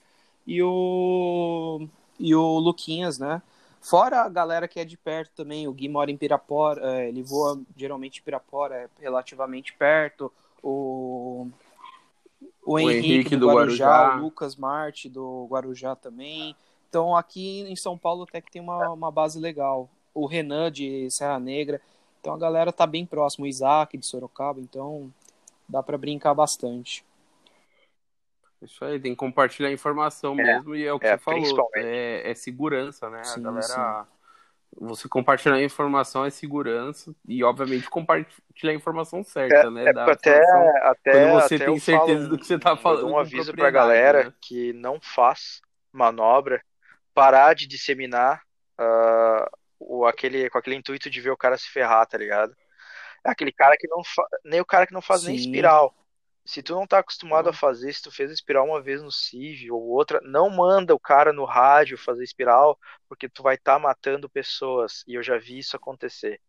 e o, e o Luquinhas, né? Fora a galera que é de perto também, o Gui mora em Pirapora, é, ele voa geralmente em Pirapora, é relativamente perto, o, o, Henrique, Henrique do, do Guarujá, Guarujá. o Lucas Marte do Guarujá também. Então aqui em São Paulo até que tem uma, uma base legal. O Renan de Serra Negra. Então a galera tá bem próximo. O Isaac de Sorocaba. Então dá para brincar bastante. Isso aí, tem que compartilhar informação É, mesmo, e é o que é, você falou, é, é segurança, né? Sim, a galera. Você compartilhar informação é segurança, e obviamente compartilhar a informação certa, É, né? é até, até, quando você até tem certeza falo do que você tá eu falando. um aviso pra propriedade, galera né? que não faz manobra, parar de disseminar ah, o, aquele, com aquele intuito de ver o cara se ferrar, tá ligado? É aquele cara que não fa... nem o cara que não faz nem Sim. espiral. Se tu não tá acostumado Uhum. a fazer, se tu fez espiral uma vez no CIV ou outra, não manda o cara no rádio fazer espiral, porque tu vai estar matando pessoas. E eu já vi isso acontecer.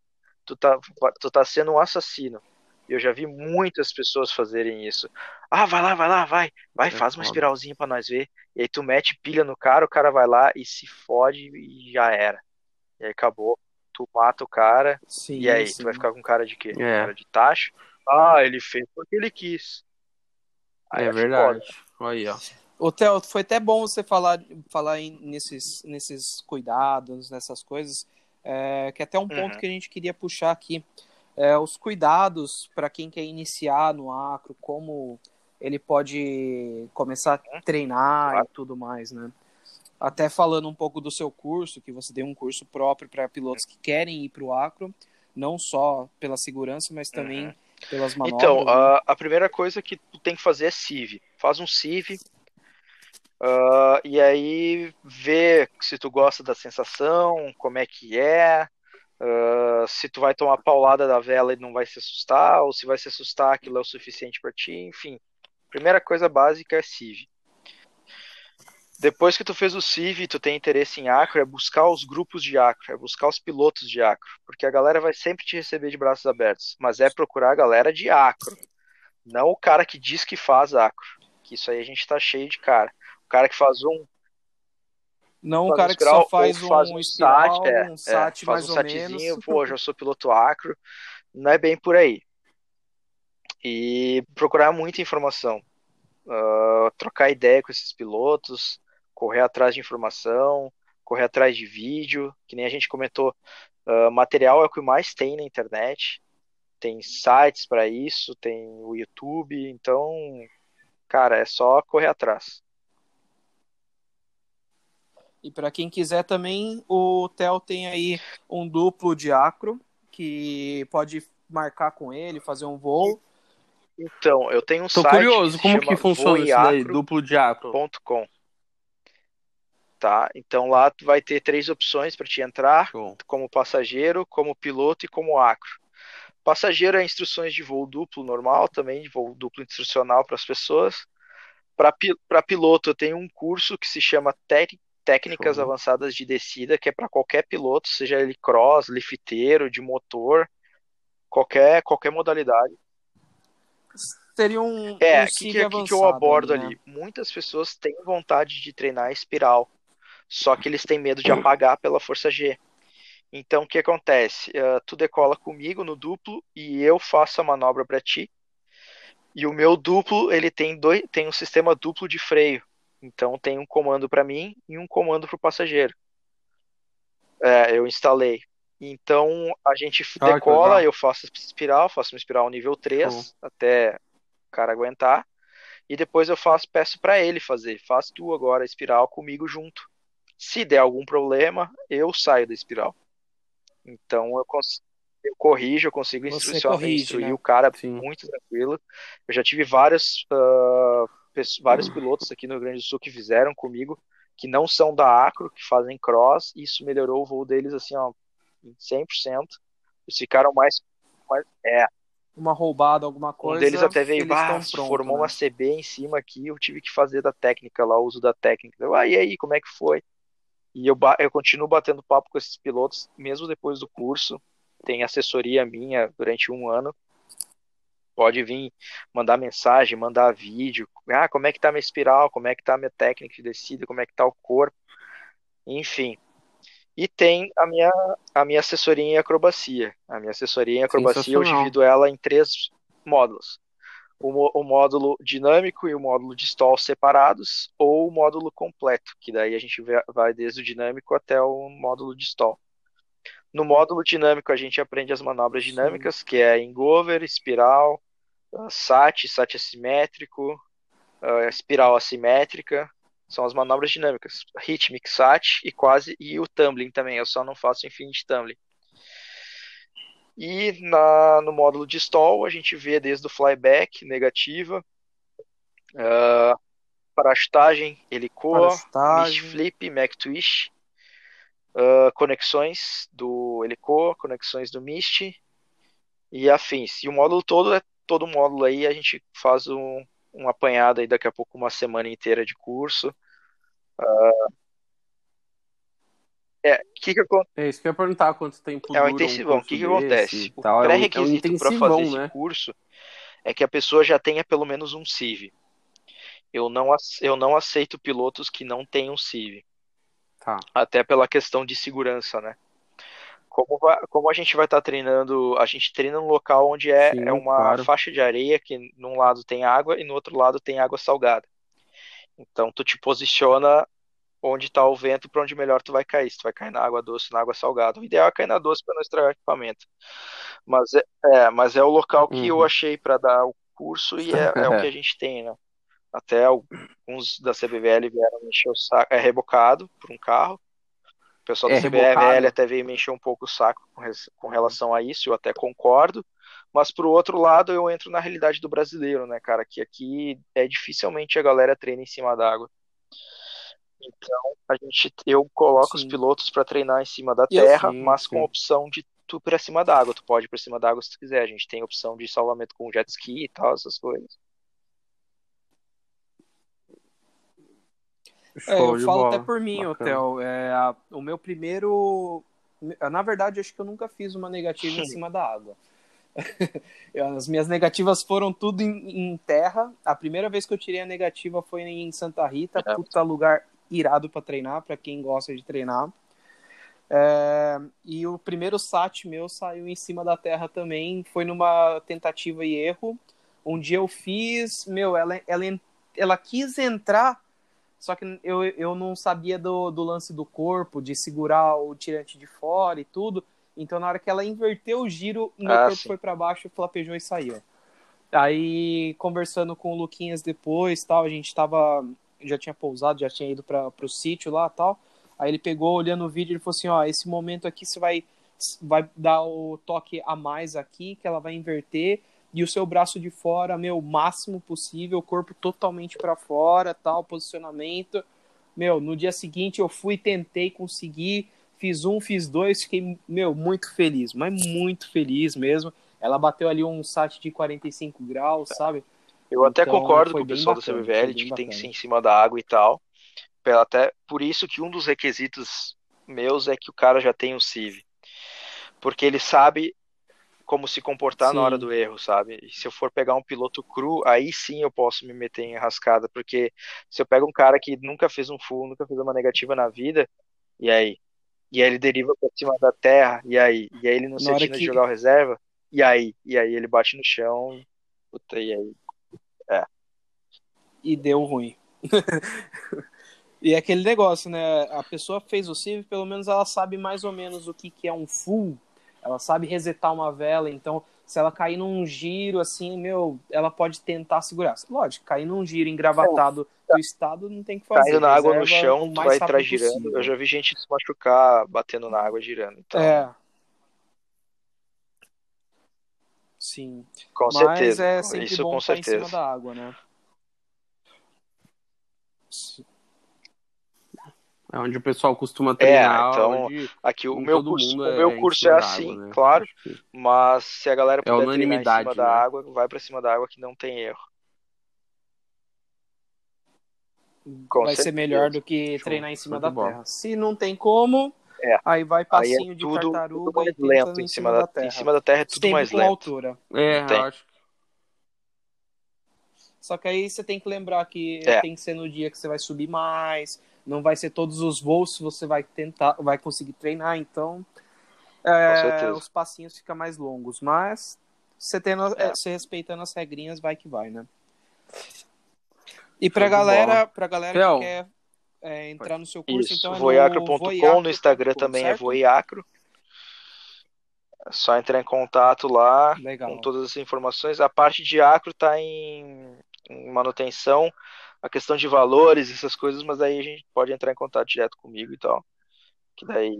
Tu tá, tu tá sendo um assassino. E eu já vi muitas pessoas fazerem isso. Ah, vai lá, vai lá, vai. Vai, É faz uma espiralzinha pra nós ver. E aí tu mete pilha no cara, o cara vai lá e se fode e já era. E aí acabou. Tu mata o cara. Sim, E aí, sim. tu vai ficar com cara de quê? É. Cara de tacho? Ah, ele fez porque ele quis. Aí É verdade. Aí, ó. Ô, Theo, foi até bom você falar, falar em- nesses, nesses cuidados, nessas coisas, é, que é até um ponto Uhum. que a gente queria puxar aqui. É, os cuidados para quem quer iniciar no acro, como ele pode começar a treinar Claro. e tudo mais, né? Até falando um pouco do seu curso, que você tem um curso próprio para pilotos que querem ir para o acro, não só pela segurança, mas também Uhum. pelas manobras. Então, a, a primeira coisa que tu tem que fazer é CIV. Faz um CIV. ah, e aí vê se tu gosta da sensação, como é que é, ah, se tu vai tomar paulada da vela e não vai se assustar, ou se vai se assustar aquilo é o suficiente pra ti, enfim. Primeira coisa básica é CIV. Depois que tu fez o CIV e tu tem interesse em acro, é buscar os grupos de acro, é buscar os pilotos de acro, porque a galera vai sempre te receber de braços abertos, mas é procurar a galera de acro, não o cara que diz que faz acro, que isso aí a gente tá cheio de cara. O cara que faz um, Não o faz cara um que espiral, só faz um, faz um espiral, sat, é, um é, sat faz mais um ou satzinho, menos. pô, já sou piloto acro, não é bem por aí. E procurar muita informação, ah, trocar ideia com esses pilotos, correr atrás de informação, correr atrás de vídeo, que nem a gente comentou, ah, material é o que mais tem na internet, tem sites para isso, tem o YouTube, então, cara, é só correr atrás. E para quem quiser também, o Theo tem aí um duplo de acro que pode marcar com ele, fazer um voo. Então, eu tenho um Tô site curioso, que como que funciona isso daí? Duplo de acro. Tá? Então lá tu vai ter três opções para te entrar, Show. como passageiro, como piloto e como acro. Passageiro é instruções de voo duplo normal, também de voo duplo instrucional para as pessoas. Para piloto, eu tenho um curso que se chama Tec- Técnicas Show. Avançadas de Descida, que é para qualquer piloto, seja ele cross, lifteiro, de motor, qualquer, qualquer modalidade. Seria um, É, um o que, SIG que, que eu abordo ali, né? ali? Muitas pessoas têm vontade de treinar espiral, só que eles têm medo de apagar pela força G. Então, o que acontece? Uh, tu decola comigo no duplo e eu faço a manobra para ti. E o meu duplo, ele tem dois, tem um sistema duplo de freio. Então, tem um comando para mim e um comando para o passageiro. É, eu instalei. Então, a gente Ah, decola, eu faço espiral, faço uma espiral nível 3 Show. até o cara aguentar. e depois eu faço, peço para ele fazer. Faz tu agora a espiral comigo junto. Se der algum problema, eu saio da espiral. Então eu, cons eu corrijo, eu consigo instruir né? o cara Sim. muito tranquilo. Eu já tive vários, uh, vários pilotos aqui no Rio Grande do Sul que fizeram comigo, que não são da Acro, que fazem cross, e isso melhorou o voo deles assim, ó, 100%. Eles ficaram mais, mais é, uma roubada, alguma coisa. Um deles até veio, bah, formou né? uma CB em cima aqui, eu tive que fazer da técnica lá, o uso da técnica. Eu, ah, e aí, como é que foi? E eu, eu continuo batendo papo com esses pilotos, mesmo depois do curso. Tem assessoria minha durante um ano. Pode vir mandar mensagem, mandar vídeo. Ah, como é que tá minha espiral? Como é que tá minha técnica de descida? Como é que tá o corpo? Enfim, e tem a minha, a minha assessoria em acrobacia. A minha assessoria em acrobacia eu divido ela em três módulos. O, o, módulo dinâmico e o módulo de stall separados, ou o módulo completo, que daí a gente vai desde o dinâmico até o módulo de stall. No módulo dinâmico a gente aprende as manobras dinâmicas, Sim. que é engover, espiral, uh, sat, sat assimétrico, uh, espiral assimétrica, são as manobras dinâmicas. Hit, Mixat e quase e o tumbling também. Eu só não faço infinite tumbling. E na, no módulo de stall a gente vê desde o flyback, negativa, uh, parachutagem, helicoa, mist flip, mac twist, uh, conexões do helicoa, conexões do mist e afins. E o módulo todo é todo módulo aí a gente faz um, um apanhado aí daqui a pouco uma semana inteira de curso Uh, é, que que eu... é, isso que eu ia perguntar quanto tempo É o intensivão. O que, que acontece? O pré-requisito é um, é para fazer né? esse curso é que a pessoa já tenha pelo menos um CIV. Eu não, eu não aceito pilotos que não tenham CIV. Tá. Até pela questão de segurança, né? Como, vai, como a gente vai estar tá treinando, a gente treina num local onde é, Sim, é uma claro. faixa de areia que num lado tem água e no outro lado tem água salgada. Então tu te posiciona onde está o vento para onde melhor tu vai cair. Se tu vai cair na água doce, na água salgada. O ideal é cair na doce para não estragar o equipamento. Mas é, é, mas é o local que uhum. eu achei para dar o curso e é, é, o que a gente tem, né? Até alguns da CBVL vieram encher o saco. É rebocado por um carro. O pessoal da é CBVL até veio me encher um pouco o saco com, com relação a isso, eu até concordo. Mas pro outro lado eu entro na realidade do brasileiro, né, cara? Que aqui é dificilmente a galera treina em cima d'água. Então a gente, eu coloco sim. os pilotos para treinar em cima da terra, sim, mas com a opção de tu para cima d'água. Tu pode ir para cima d'água se tu quiser. A gente tem opção de salvamento com jet ski e tal, essas coisas. É, eu falo até por mim, Hotel. É, o meu primeiro. Na verdade, acho que eu nunca fiz uma negativa em <laughs> cima da água. <laughs> As minhas negativas foram tudo em, em, terra. A primeira vez que eu tirei a negativa foi em Santa Rita, é. puta lugar irado para treinar, para quem gosta de treinar. É, e o primeiro SAT meu saiu em cima da terra também, foi numa tentativa e erro. Um dia eu fiz, meu, ela, ela, ela quis entrar, só que eu, eu não sabia do, do lance do corpo, de segurar o tirante de fora e tudo. Então, na hora que ela inverteu o giro, meu ah, corpo sim. foi para baixo, flapejou e saiu. Aí, conversando com o Luquinhas depois, tal, a gente tava, já tinha pousado, já tinha ido para o sítio lá, tal. Aí ele pegou, olhando o vídeo, ele falou assim, ó, esse momento aqui você vai vai dar o toque a mais aqui, que ela vai inverter e o seu braço de fora, meu, máximo possível, corpo totalmente para fora, tal, posicionamento. Meu, no dia seguinte eu fui, tentei conseguir, Fiz um, fiz dois, fiquei, meu, muito feliz, mas muito feliz mesmo. Ela bateu ali um sat de 45 graus, sabe? Eu até então, concordo com o pessoal bacana, da CBVL de que tem que ser em cima da água e tal. Até por isso que um dos requisitos meus é que o cara já tem o CIV. Porque ele sabe como se comportar sim. na hora do erro, sabe? E se eu for pegar um piloto cru, aí sim eu posso me meter em rascada, porque se eu pego um cara que nunca fez um full, nunca fez uma negativa na vida, e aí? E aí ele deriva pra cima da terra, e aí? E aí ele não se atina que... de jogar o reserva, e aí? E aí ele bate no chão, puta, e aí? É. E deu ruim. <laughs> e é aquele negócio, né? A pessoa fez o Civ, pelo menos ela sabe mais ou menos o que, que é um full, ela sabe resetar uma vela, então se ela cair num giro, assim, meu, ela pode tentar segurar. Lógico, cair num giro engravatado do estado não tem que fazer. Caindo na água no Reserva chão, tu vai entrar girando. Eu já vi gente se machucar batendo na água girando. Então, É. Sim. com Mas certeza. é sempre Isso bom com estar em cima certeza. da água, né? É onde o pessoal costuma treinar. então, onde Aqui o meu curso, mundo o meu em curso cima é da assim, água, né? claro. Mas se a galera É puder treinar em unanimidade, cima da né? água, vai pra cima da água que não tem erro. Com vai ser certeza. melhor do que Show, treinar em cima de da bola. terra. Se não tem como, É. aí vai Aí é passinho de tudo, tudo tartaruga e mais lento em cima da, terra. em cima da terra é tudo Sempre mais com lento. altura. É, Tem. eu acho Só que aí você tem que lembrar que É. tem que ser no dia que você vai subir mais, não vai ser todos os voos que você vai tentar, vai conseguir treinar, então é, os passinhos ficam mais longos, mas você tendo, É. você respeitando as regrinhas, vai que vai, né? E pra de galera, pra galera que quer é, entrar no seu curso, Isso, então é no voiacro.com, no Instagram voiacro.com, também é certo? voiacro. É só entrar em contato lá Legal. com todas as informações. A parte de acro tá em, em manutenção, a questão de valores, essas coisas, mas aí a gente pode entrar em contato direto comigo e tal. Que daí,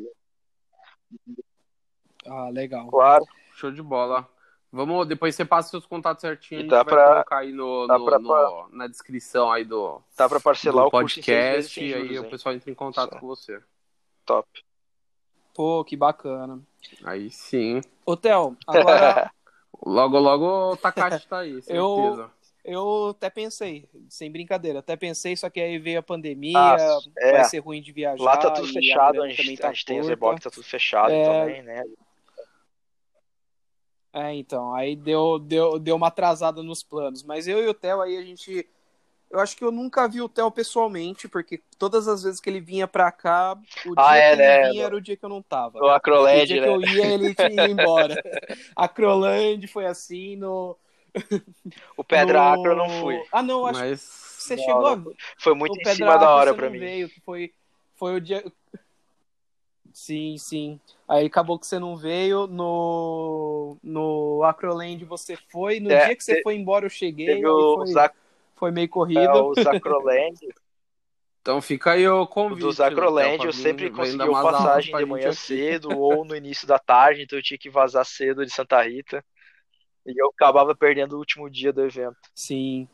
Ah, legal. claro, show de bola. Vamos, depois você passa seus contatos certinho, E a gente pra- colocar aí no, dá no- pra- no- na descrição aí do, dá pra parcelar do o curso em seis vezes podcast e aí juros, o hein? pessoal entra em contato Isso. com você. Top. Pô, que bacana. Aí sim. Ô, Theo, agora <laughs> Logo, logo o Takashi tá aí, <laughs> Eu- certeza. eu até pensei, sem brincadeira, até pensei, só que aí veio a pandemia, Ah, é. vai ser ruim de viajar. Lá tá tudo fechado, a gente, também tá a gente tem os reboques, tá tudo fechado É. também, né? É, então, aí deu, deu, deu uma atrasada nos planos. Mas eu e o Theo aí, a gente. Eu acho que eu nunca vi o Theo pessoalmente, porque todas as vezes que ele vinha pra cá, o Ah, dia é, que ele né? vinha era o dia que eu não tava. No O Acroland, dia né? que eu ia, ele <laughs> tinha ido embora. Acroland foi assim, no. <laughs> O Pedra no... Acro eu não fui. Ah, não, acho que Mas você Não, chegou a Foi muito o em Pedra cima da Acro hora você pra não mim. Veio, que foi, foi o dia. Sim, sim. Aí acabou que você não veio. No, no Acroland você foi. No É, dia que você te- foi embora, eu cheguei. Teve aí o foi, Zac- foi meio é, corrido. o Zacroland, <laughs> então fica aí o o convite. do Zacroland pra eu sempre aulas passagem de manhã aqui. cedo ou no início da tarde, então eu tinha que vazar cedo de Santa Rita. E eu acabava perdendo o último dia do evento. Sim.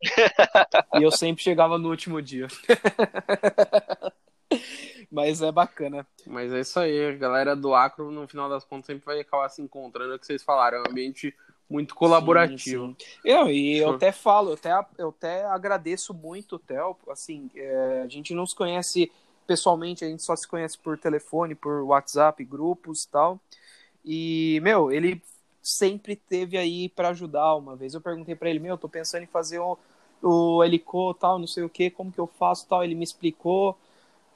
<laughs> e eu sempre chegava no último dia. <laughs> Mas é bacana. Mas é isso aí, a galera do Acro, no final das contas, sempre vai acabar se encontrando, é o que vocês falaram, é um ambiente muito colaborativo. Sim, sim. Eu, e eu até falo, eu até, eu até agradeço muito o Theo. Assim, é, a gente não se conhece pessoalmente, a gente só se conhece por telefone, por WhatsApp, grupos e tal. E, meu, ele sempre teve aí pra ajudar. Uma vez eu perguntei pra ele, meu, eu tô pensando em fazer o, o helicô tal, não sei o que, como que eu faço tal. Ele me explicou.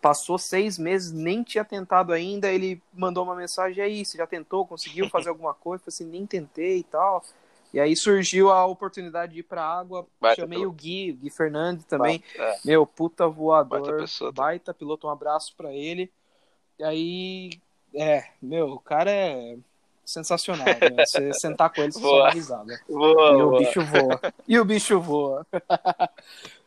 Passou seis meses, nem tinha tentado ainda. Ele mandou uma mensagem: e aí, você já tentou? Conseguiu fazer <laughs> alguma coisa? Eu falei assim: nem tentei e tal. E aí surgiu a oportunidade de ir pra água. Baita Chamei piloto. o Gui, o Gui Fernandes também. É, Meu, puta voador. Baita pessoa. baita piloto. Um abraço pra ele. E aí, é, meu, o cara é sensacional. né? <laughs> Você sentar com ele, você risada. E o boa. bicho voa. E o bicho voa. <laughs>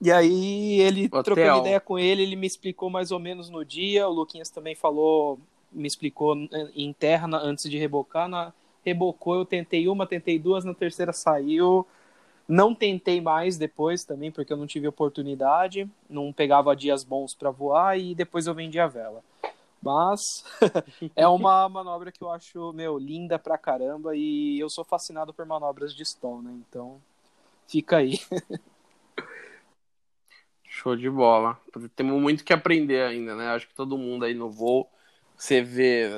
E aí ele Ô, trocou Theo. ideia com ele, ele me explicou mais ou menos no dia. O Luquinhas também falou, me explicou em terra antes de rebocar. Na, rebocou, eu tentei uma, tentei duas, na terceira saiu. Não tentei mais depois também, porque eu não tive oportunidade. Não pegava dias bons para voar e depois eu vendi a vela. Mas <laughs> é uma manobra que eu acho, meu, linda pra caramba e eu sou fascinado por manobras de stall, né? Então, fica aí. <laughs> Show de bola. Temos muito que aprender ainda, né? Acho que todo mundo aí no voo, você vê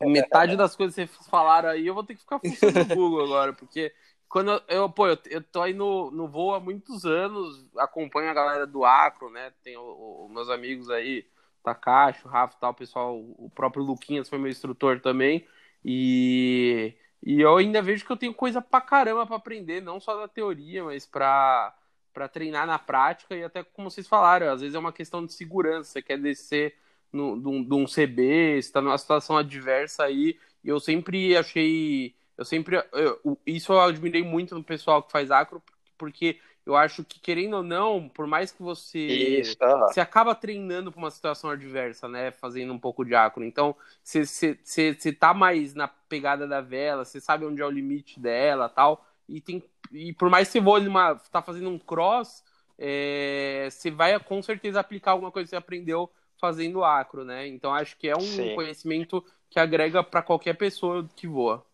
metade das coisas que vocês falaram aí, eu vou ter que ficar funcionando no <laughs> Google agora, porque quando eu, eu, pô, eu, eu tô aí no, no voo há muitos anos, acompanho a galera do Acro, né? Tem o- o- meus amigos aí, Takashi, o Rafa e tal, o pessoal, o próprio Luquinhas foi meu instrutor também, e, e eu ainda vejo que eu tenho coisa pra caramba pra aprender, não só da teoria, mas pra para treinar na prática e até como vocês falaram, às vezes é uma questão de segurança, você quer descer no, de, um, de um CB, está numa situação adversa aí E eu sempre achei. Eu sempre. Eu, isso eu admirei muito no pessoal que faz acro, porque eu acho que, querendo ou não, por mais que você. Isso, Você acaba treinando para uma situação adversa, né? Fazendo um pouco de acro. Então, você, você, você, você tá mais na pegada da vela, você sabe onde é o limite dela tal. E, tem, e por mais que você vou numa. tá fazendo um cross, é, você vai com certeza aplicar alguma coisa que você aprendeu fazendo acro, né? Então acho que é um Sim. conhecimento que agrega para qualquer pessoa que voa.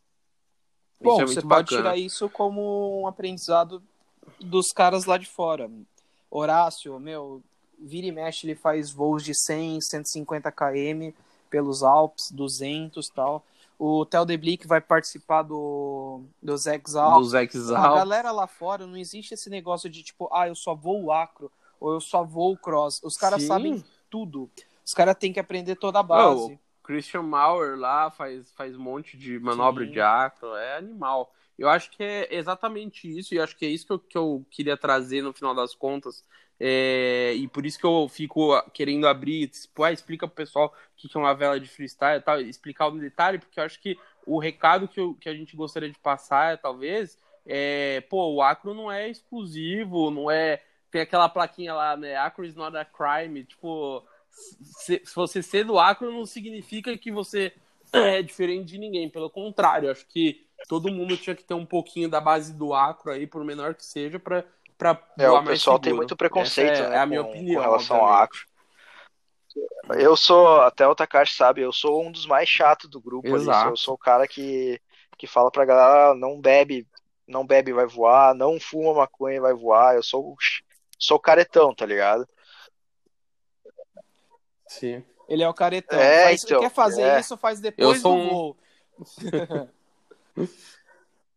Bom, é você muito pode bacana. tirar isso como um aprendizado dos caras lá de fora. Horácio, meu, vira e mexe, ele faz voos de 100, 150 km pelos Alpes, 200 tal. O Theo de Blick vai participar do, dos Exalp. Dos ex A galera lá fora, não existe esse negócio de tipo, ah, eu só vou acro, ou eu só vou cross. Os caras Sim. sabem tudo. Os caras têm que aprender toda a base. Christian Mauer lá faz, faz um monte de manobra Sim. de acro, é animal. Eu acho que é exatamente isso, e acho que é isso que eu, que eu queria trazer no final das contas. É, e por isso que eu fico querendo abrir, tipo, ah, explica pro pessoal o que é uma vela de freestyle e tal, explicar no detalhe, porque eu acho que o recado que, eu- que a gente gostaria de passar, talvez, é, pô, o acro não é exclusivo, não é. Tem aquela plaquinha lá, né? Acro is not a crime. Tipo, se, se você ser do acro não significa que você é diferente de ninguém. Pelo contrário, acho que todo mundo tinha que ter um pouquinho da base do acro aí, por menor que seja, pra, pra É, o pessoal tem seguro. muito preconceito, Essa é, né? é a minha com, opinião. com relação ao acro. Eu sou, até o Takashi sabe, eu sou um dos mais chatos do grupo ali. Exato. Eu sou o cara que, que fala pra galera, "Ah, não bebe, não bebe vai voar, não fuma maconha vai voar. Eu sou, sou caretão, tá ligado? Sim. Ele é o caretão. É, Faz- então, quer fazer é. isso, faz depois Eu sou do um- voo. <laughs>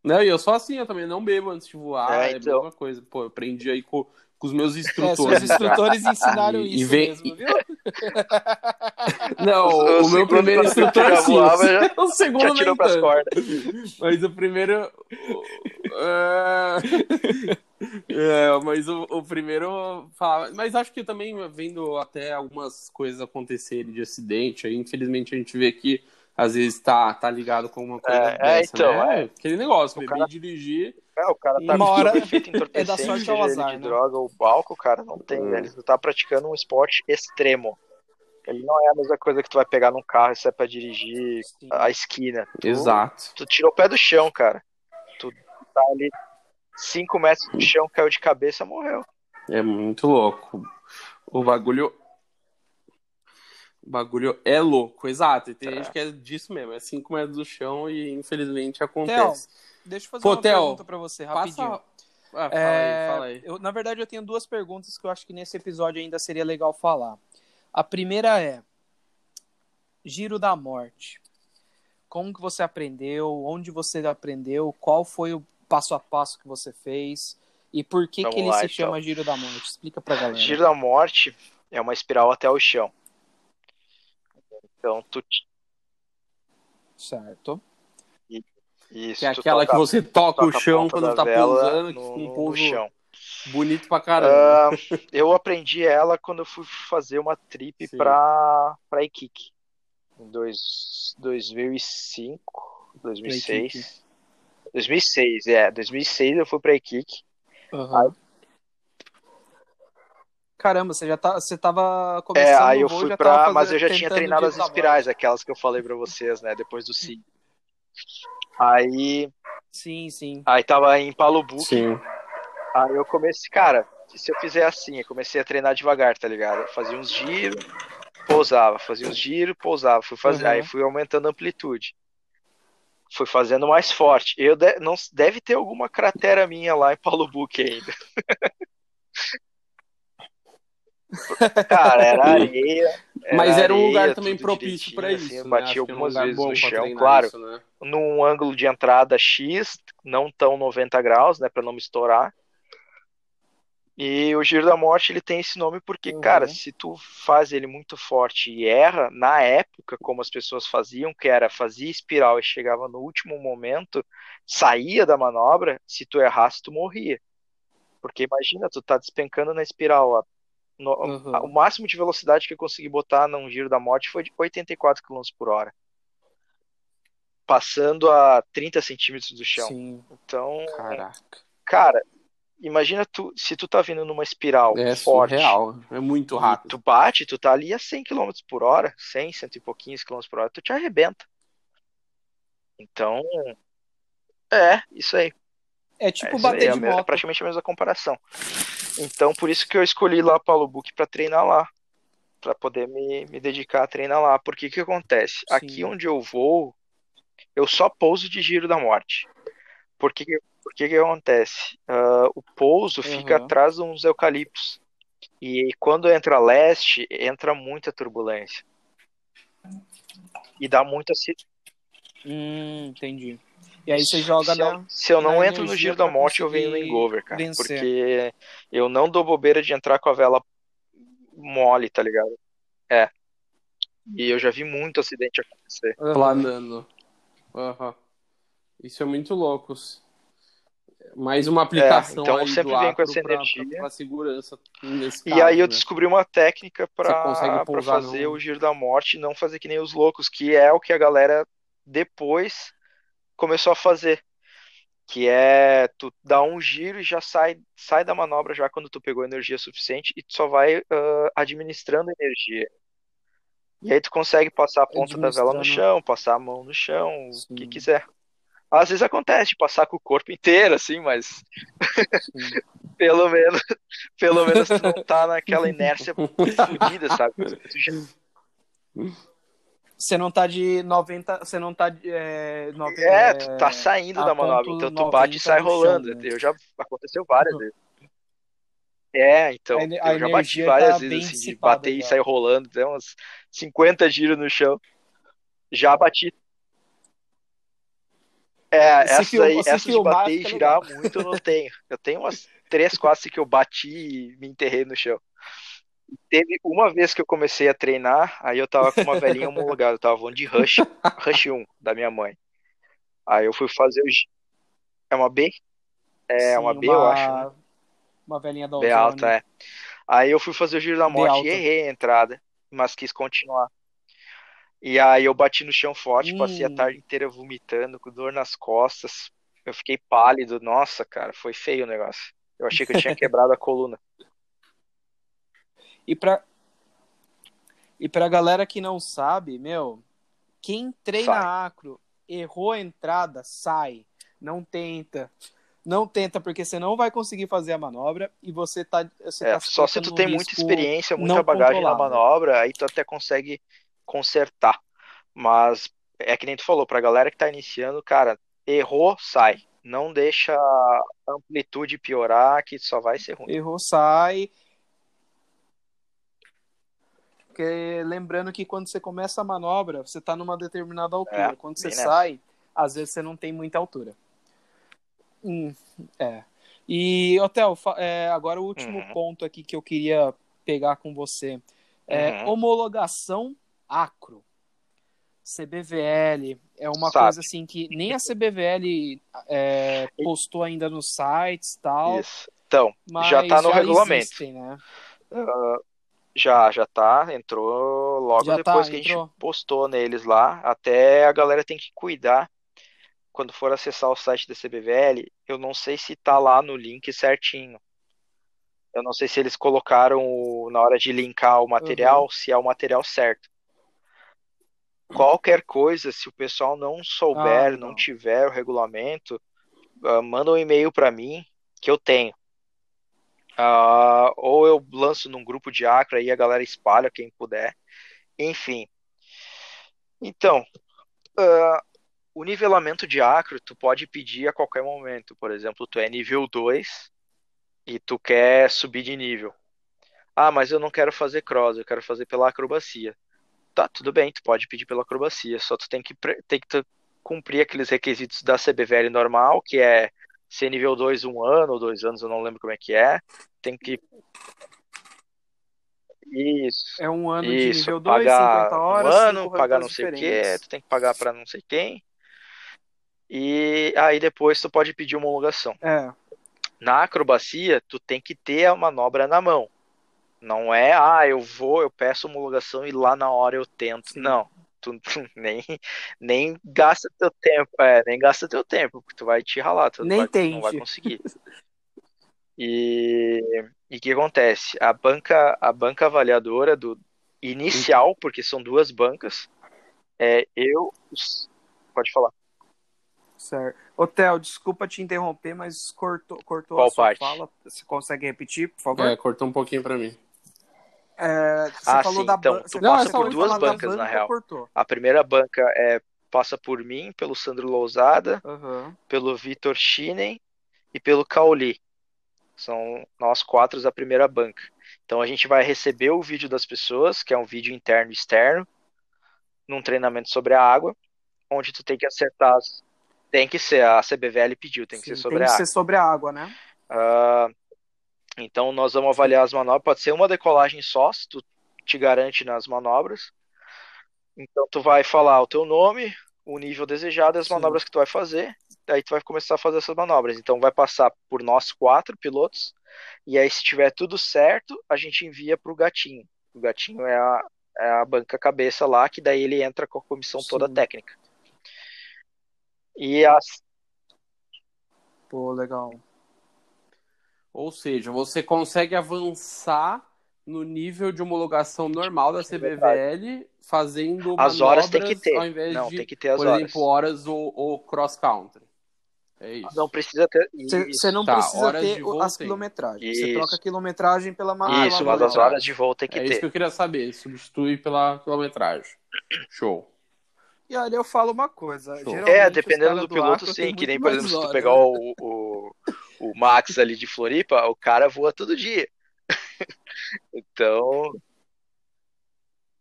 Não, e eu sou assim, eu também não bebo antes de voar. É, É, a então. mesma coisa. Pô, eu aprendi aí com, com os meus É, instrutores. seus já. instrutores ensinaram E- <laughs> e isso vem- mesmo, viu? <laughs> Não, O- o o, meu primeiro instrutor sim. já- o segundo Já nem tirou pras tanto. cordas. Mas o primeiro. é, é, mas o, o primeiro falava. Mas acho que também vendo até algumas coisas acontecerem de acidente, aí infelizmente a gente vê que às vezes tá, tá ligado com alguma coisa É, é, dessa, então, né? é. Aquele negócio, O beber cara- e dirigir. É, o cara tá Uma hora feito <laughs> é da sorte ao azar, de né? droga ou álcool, cara, não tem, Hum. velho. Ele tá praticando um esporte extremo. Ele não é a mesma coisa que tu vai pegar num carro e sai pra dirigir Sim. a esquina. Tu, Exato. Tu tirou o pé do chão, cara. Tu tá ali 5 metros do chão, caiu de cabeça, morreu. É muito louco. O bagulho. O bagulho é louco, exato. E tem É. gente que é disso mesmo, é 5 metros do chão e infelizmente acontece. Theo, deixa eu fazer Pô, uma Theo, pergunta pra você, rapidinho. Passa. Ah, fala É, aí, fala aí. eu- na verdade, eu tenho duas perguntas que eu acho que nesse episódio ainda seria legal falar. A primeira é: Giro da Morte. Como que você aprendeu? Onde você aprendeu? Qual foi o passo a passo que você fez? E por que, Vamos que ele lá, se então. chama Giro da Morte? Explica pra galera. Giro da morte é uma espiral até o chão. Então, tu. Certo. Isso, Que é aquela toca- que você toca, toca o chão quando tá pousando, que fica um pouso chão. bonito pra caramba. Ah, eu aprendi ela quando eu fui fazer uma trip Sim. pra, pra Iquique. Em dois, 2005, 2006. 2006, é. 2006 eu fui pra Iquique. Aham. Caramba, você já tá, você tava É, começando aí eu o voo, fui já pra. tava Mas fazendo- eu já tinha treinado as espirais, aquelas que eu falei pra vocês, né? Depois do SIG. Aí, Sim, sim. aí tava em Palubu. Sim. Aí eu comecei, cara, se eu fizer assim, eu comecei a treinar devagar, tá ligado? Eu fazia uns giros, pousava, fazia uns giros, pousava, fui fazer, Uhum. aí fui aumentando a amplitude. Fui fazendo mais forte. Eu de- não deve ter alguma cratera minha lá em Paulo Buque ainda. <laughs> Cara, era <laughs> areia. Mas era um areia, lugar também propício pra assim, isso. eu né? bati é um algumas lugar vezes no chão, claro, isso, né? num ângulo de entrada X, não tão 90 graus, né, Pra não me estourar. E o Giro da Morte ele tem esse nome porque, Uhum. cara, se tu faz ele muito forte e erra, na época, como as pessoas faziam, que era fazia espiral e chegava no último momento, saía da manobra, se tu errasse, tu morria. Porque imagina, tu tá despencando na espiral. a- no- Uhum. o máximo de velocidade que eu consegui botar num Giro da Morte foi de 84 km por hora. passando a 30 centímetros do chão. Sim. Então, Caraca. cara, imagina tu, se tu tá vindo numa espiral É forte, surreal. É muito rápido. tu bate, tu tá ali a 100 km por hora, 100, cento e pouquinhos km por hora, tu te arrebenta. Então, é, isso aí. É É, tipo aí, bater é, de é moto. praticamente a mesma comparação. Então, por isso que eu escolhi lá Paulo Book para treinar lá, para poder me, me dedicar a treinar lá. Porque o que acontece? Sim. Aqui onde eu vou, eu só pouso de giro da morte. Por que que, acontece? Ah, o pouso fica Aham. atrás de uns eucaliptos. E quando entra leste, entra muita turbulência. E dá muita. Hum, entendi. E aí você joga se, eu, na. se eu não entro no giro da pra morte, eu venho no engover, cara. vencer. Porque eu não dou bobeira de entrar com a vela mole, tá ligado? É. E eu já vi muito acidente acontecer. Aham. Planando. Aham. Isso é muito louco. Mais uma aplicação então eu aí sempre venho com essa pra- energia. pra- pra segurança nesse E caso, aí eu né? descobri uma técnica pra, pra pousar fazer no- o giro da morte e não fazer que nem os loucos, que é o que a galera depois começou a fazer. Que é tu dá um giro e já sai, sai da manobra já quando tu pegou energia suficiente e tu só vai ah, administrando energia. E aí tu consegue passar a ponta da vela no chão, passar a mão no chão, o que Sim. quiser. Às vezes acontece de passar com o corpo inteiro, assim, mas Sim. <laughs> pelo menos, pelo menos tu não tá <laughs> naquela inércia fodida, sabe? <laughs> Você não tá de 90. Você não tá de. É, 90, É, tu tá saindo da manobra, então tu bate e 90 sai do chão, rolando. né? Eu já aconteceu várias vezes. É, então, A eu já bati várias tá vezes assim, de bater e já. sair rolando, tem uns 50 giros no chão. Já bati. É, Se essa fil- aí, essa de filmar, bater e fica girar legal. muito eu não tenho. Eu tenho umas três, quatro assim, que eu bati e me enterrei no chão. Teve uma vez que eu comecei a treinar, aí eu tava com uma velhinha homologada, eu tava voando de Rush, Rush 1, da minha mãe. Aí eu fui fazer o. gi- É uma B? É Sim, uma B, eu acho. né? Uma velhinha da B alta, é. Aí eu fui fazer o giro da morte e errei a entrada, mas quis continuar. E aí eu bati no chão forte, passei a Hum. tarde inteira vomitando, com dor nas costas. Eu fiquei pálido. Nossa, cara, foi feio o negócio. Eu achei que eu tinha <laughs> quebrado a coluna. E pra, e pra galera que não sabe, meu, quem treina Sai. acro, errou a entrada, sai. Não tenta. Não tenta, porque você não vai conseguir fazer a manobra e você tá. Você É, tá só se tu tem muita experiência, muita bagagem na manobra, aí tu até consegue consertar. Mas é que nem tu falou, pra galera que tá iniciando, cara, errou, sai. Não deixa a amplitude piorar, que só vai ser ruim. Errou, sai. Porque lembrando que quando você começa a manobra, você tá numa determinada altura. É, quando você nessa. sai, às vezes você não tem muita altura. Hum, é. E, Otel, é, agora o último Uhum. ponto aqui que eu queria pegar com você. É Uhum. homologação acro. CBVL é uma Sabe. coisa assim que nem a CBVL é, postou ainda nos sites e tal, Isso. Então, já tá no regulamento. existem, né? Já, já tá, entrou logo Já tá, depois que a entrou. gente postou neles lá. Até a galera tem que cuidar quando for acessar o site da CBVL. Eu não sei se tá lá no link certinho. Eu não sei se eles colocaram o- na hora de linkar o material, Uhum. se é o material certo. Qualquer coisa, se o pessoal não souber, Ah, não não. tiver o regulamento, ah, manda um e-mail para mim que eu tenho. Ah, ou eu lanço num grupo de acro aí a galera espalha quem puder. Enfim. Então, ah, o nivelamento de acro tu pode pedir a qualquer momento. Por exemplo, tu é nível 2 e tu quer subir de nível. Ah, mas eu não quero fazer cross, eu quero fazer pela acrobacia. Tá, tudo bem, tu pode pedir pela acrobacia, só tu tem que, tem que cumprir aqueles requisitos da CBVL normal, que é ser nível 2 um ano ou dois anos, eu não lembro como é que é. Tem que. Isso. É um ano de Isso, nível 2, pagar 50 horas, um ano, pagar não sei o diferentes. tu tem que pagar pra não sei quem. E aí depois tu pode pedir uma homologação. É, Na acrobacia, tu tem que ter a manobra na mão. Não é, ah, eu vou, eu peço homologação e lá na hora eu tento. Sim. Não. Tu, tu <laughs> nem, nem gasta teu tempo, é, nem gasta teu tempo, porque tu vai te ralar, tu Nem não vai, não vai conseguir. E e o que acontece? A banca, a banca avaliadora do inicial, porque são duas bancas, é eu, pode falar. Certo. Hotel, desculpa te interromper, mas cortou, cortou Qual a sua parte? fala. Você consegue repetir, por favor? É, cortou um pouquinho pra mim. É, você Ah, falou sim, da então, banca. tu você passa por duas da bancas, na banca, real. Cortou. A primeira banca é passa por mim, pelo Sandro Lousada, Aham. pelo Vitor Schinen e pelo Cauli. São nós quatro a primeira banca. Então a gente vai receber o vídeo das pessoas, que é um vídeo interno e externo, num treinamento sobre a água, onde tu tem que acertar. as- Tem que ser, a CBVL pediu, tem que Sim, ser sobre tem a que água. ser sobre a água, né? Ah, então nós vamos avaliar as manobras. Pode ser uma decolagem só, se tu te garante nas manobras. Então tu vai falar o teu nome, o nível desejado e as Sim. manobras que tu vai fazer. Daí tu vai começar a fazer essas manobras. Então vai passar por nós quatro pilotos. E aí, se tiver tudo certo, a gente envia para o gatinho. O gatinho é a, é a banca cabeça lá, que daí ele entra com a comissão toda Sim. técnica. E as, Pô, legal. Ou seja, você consegue avançar no nível de homologação normal da CBVL fazendo as horas tem que ter. ao invés Não, de, tem que ter as por horas. exemplo, horas ou, ou cross country. É isso. Não precisa ter. Você não Tá, precisa horas ter as quilometragens. Você troca a quilometragem pela ma- pela Isso, mas as manobra. horas de voo tem que é ter. isso que eu queria saber. Substitui pela quilometragem. Show. E olha, eu falo uma coisa. É, dependendo do piloto, Acro sim. Que nem, por exemplo, se tu horas, pegar né? o, o, o Max ali de Floripa, o cara voa todo dia. <laughs> Então,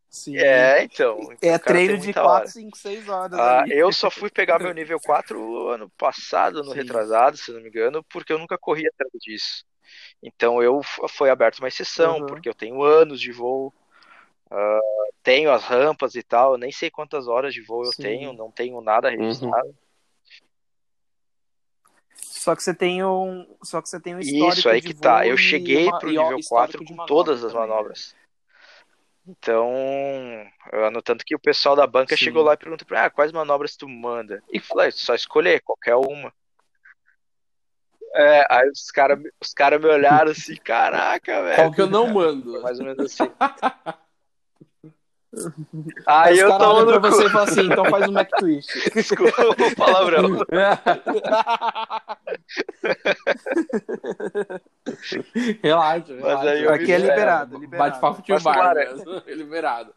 Sim. é, então. então É treino de muita 4, hora. 5, 6 horas. Ah, eu só fui pegar meu nível <laughs> 4 ano passado, Sim. retrasado, se não me engano, porque eu nunca corri atrás disso. Então eu foi aberto uma exceção, Uhum. porque eu tenho anos de voo, ah, tenho as rampas e tal, eu nem sei quantas horas de voo eu Sim. tenho, não tenho nada registrado. Só que você tem um, só que você tem um histórico Isso, aí de que tá. Eu cheguei uma- pro nível histórico 4 de com todas as também, né? manobras. Então, eu- no tanto que o pessoal da banca Sim. chegou lá e perguntou pra ah, quais manobras tu manda? E falei, só escolher, qualquer uma. É, aí os caras os cara me olharam assim, caraca, velho. Qual que eu não <laughs> mando? Mais ou menos assim. <laughs> Aí eu caras tomo no pra cu. você e falam assim, então faz um Mac Twist. <laughs> Desculpa o palavrão. <laughs> relaxa, Mas relaxa. aí Aqui é liberado, liberado. Bate papo de bar, né? <laughs> liberado.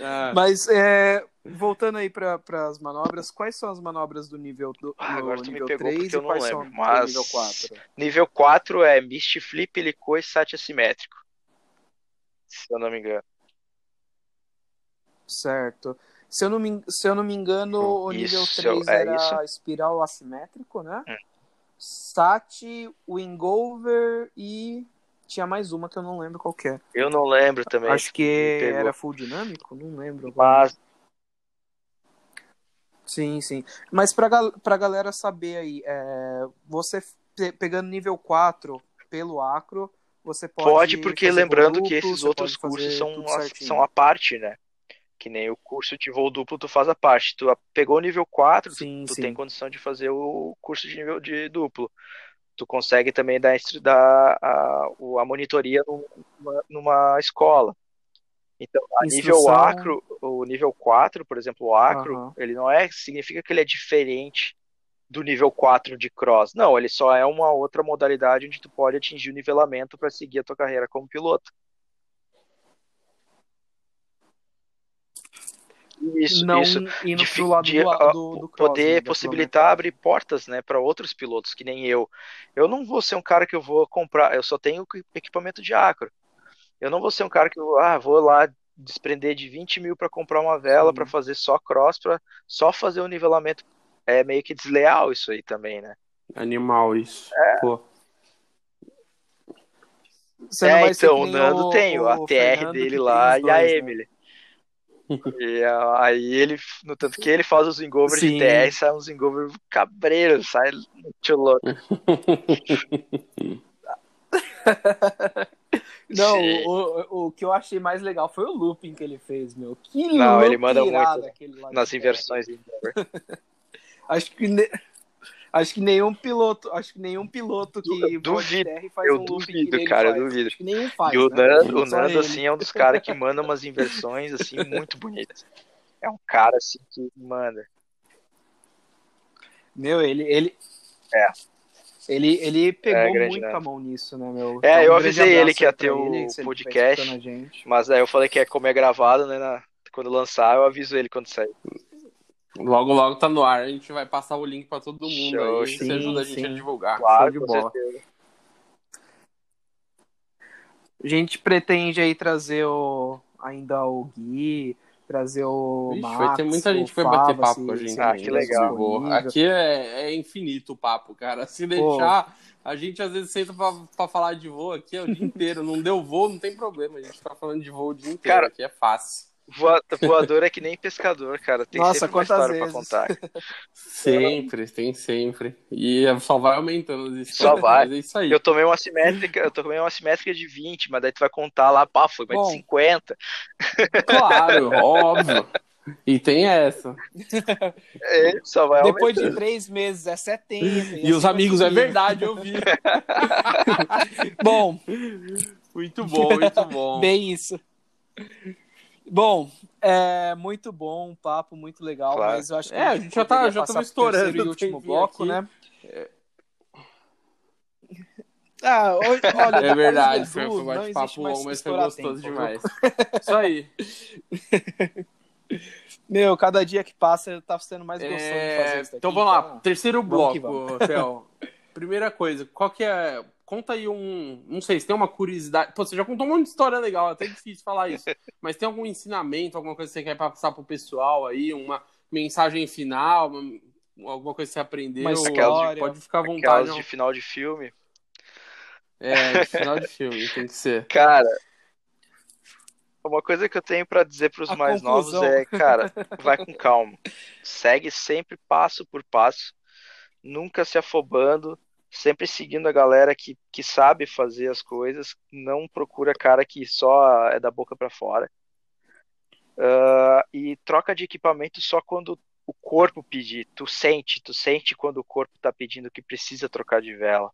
Ah, Mas é, voltando aí para as manobras, quais são as manobras do nível do Ah, no agora tu me nível pegou 3 porque eu e não quais lembro, são mas- do nível 4? Nível 4 é Mist Flip, Helicô e Sat assimétrico. Se eu não me engano. Certo. Se eu não me, se eu não me engano, o nível Isso, 3 é era isso. espiral assimétrico, né? Hum. Sat, Wingover e tinha mais uma que eu não lembro qual é. Eu não lembro também. Acho que era full dinâmico, não lembro. Mas Sim, sim. Mas pra, pra galera saber aí, é, você pe- pegando nível 4 pelo acro, você pode. pode, porque lembrando voo que esses outros cursos são, são a parte, né? Que nem o curso de voo duplo, tu faz a parte. Tu pegou o nível 4, tu, Sim, tu sim. tem condição de fazer o curso de nível de duplo. Tu consegue também dar, dar a, a monitoria numa, numa escola. Então, a nível acro, o nível 4, por exemplo, o acro, Aham. ele não é, significa que ele é diferente do nível 4 de cross. Não, ele só é uma outra modalidade onde tu pode atingir o nivelamento para seguir a tua carreira como piloto. Isso, não isso. indo De, pro lado de, do, ah, do, do cross, poder né, possibilitar abrir portas, né, para outros pilotos que nem eu. Eu não vou ser um cara que eu vou comprar, eu só tenho equipamento de acro. Eu não vou ser um cara que eu, ah, vou lá desprender de 20 mil para comprar uma vela para fazer só cross, para só fazer o nivelamento. É meio que desleal isso aí também, né? Animal isso. É. Pô. Você não é, então, o Nando o- tem o a TR Fernando, dele lá e a dois, né? <laughs> E aí ele, no tanto que ele faz os engovers de. TR, sai uns engovers cabreiros, sai muito louco. <laughs> Não, o, o, que eu achei mais legal foi o looping que ele fez, meu. Que Não, ele manda muito de Nas inversões. <laughs> Acho que ne- acho que nenhum piloto, acho que nenhum piloto que duvido, terra e faz eu um duvido, cara, eu duvido. Acho que nenhum faz. E o né? Nando, o Só Nando assim, é um dos caras que manda umas inversões, assim, muito bonitas. É um cara, assim, que manda. Meu, ele ele É. Ele, ele pegou grande muito a mão nisso, né, meu? É, Então, eu um avisei ele que ia ter o ele, podcast. Mas aí eu falei que é como é gravado, né? na- quando lançar, eu aviso ele quando sair. Logo, logo tá no ar. A gente vai passar o link pra todo mundo Show, aí. sim, Você ajuda a gente sim. a divulgar. Claro, Show de bola. certeza. A gente pretende aí trazer o, ainda o Gui, trazer o Vixe, Max, vai ter muita gente que vai bater papo se- com a se gente. Ah, que legal. disponível. Aqui é, é infinito o papo, cara. Se deixar, a gente às vezes senta pra, pra falar de voo aqui é o dia inteiro. Não deu voo, não tem problema. A gente tá falando de voo o dia inteiro. Cara, aqui é fácil. Voa- Voador é que nem pescador, cara. Tem Nossa, sempre uma história vezes? pra contar. <laughs> Sempre, tem sempre. E só vai aumentando as histórias. Só vai. É isso aí. Eu tomei uma simétrica, eu tomei uma simétrica de 20, mas daí tu vai contar lá, pá, foi mais Bom. de 50. Claro, <laughs> óbvio. E tem essa. É, só vai Depois aumentando. de três meses é 70. E assim os vai amigos, é subindo. verdade, eu vi. <laughs> Bom, Muito bom, muito bom. bem isso. Bom, é muito bom, um papo muito legal, Claro. mas eu acho que É, a gente já tá- já estamos terceiro estourando e último o tempinho bloco, aqui. né? Ah, hoje, <laughs> olha, É verdade, foi um bate-papo longo, mas foi gostoso tempo, demais. <laughs> Isso aí. Meu, cada dia que passa tá sendo mais gostoso de É, fazer isso então vamos lá, terceiro vamos que bloco, Theo. <laughs> Primeira coisa, qual que é. Conta aí um. Não sei, se tem uma curiosidade. Pô, você já contou um monte de história legal, é até difícil falar isso. <laughs> Mas tem algum ensinamento, alguma coisa que você quer passar pro pessoal aí, uma mensagem final, uma- alguma coisa que você aprendeu? Uma história, pode ficar à vontade. Aquelas não. de final de filme. É, de final de filme, <laughs> tem que ser. Cara, uma coisa que eu tenho pra dizer pros A mais conclusão. novos é, cara, <laughs> vai com calma. Segue sempre passo por passo, nunca se afobando, sempre seguindo a galera que, que sabe fazer as coisas, não procura cara que só é da boca pra fora. Ah, e troca de equipamento só quando o corpo pedir. Tu sente, tu sente quando o corpo tá pedindo que precisa trocar de vela.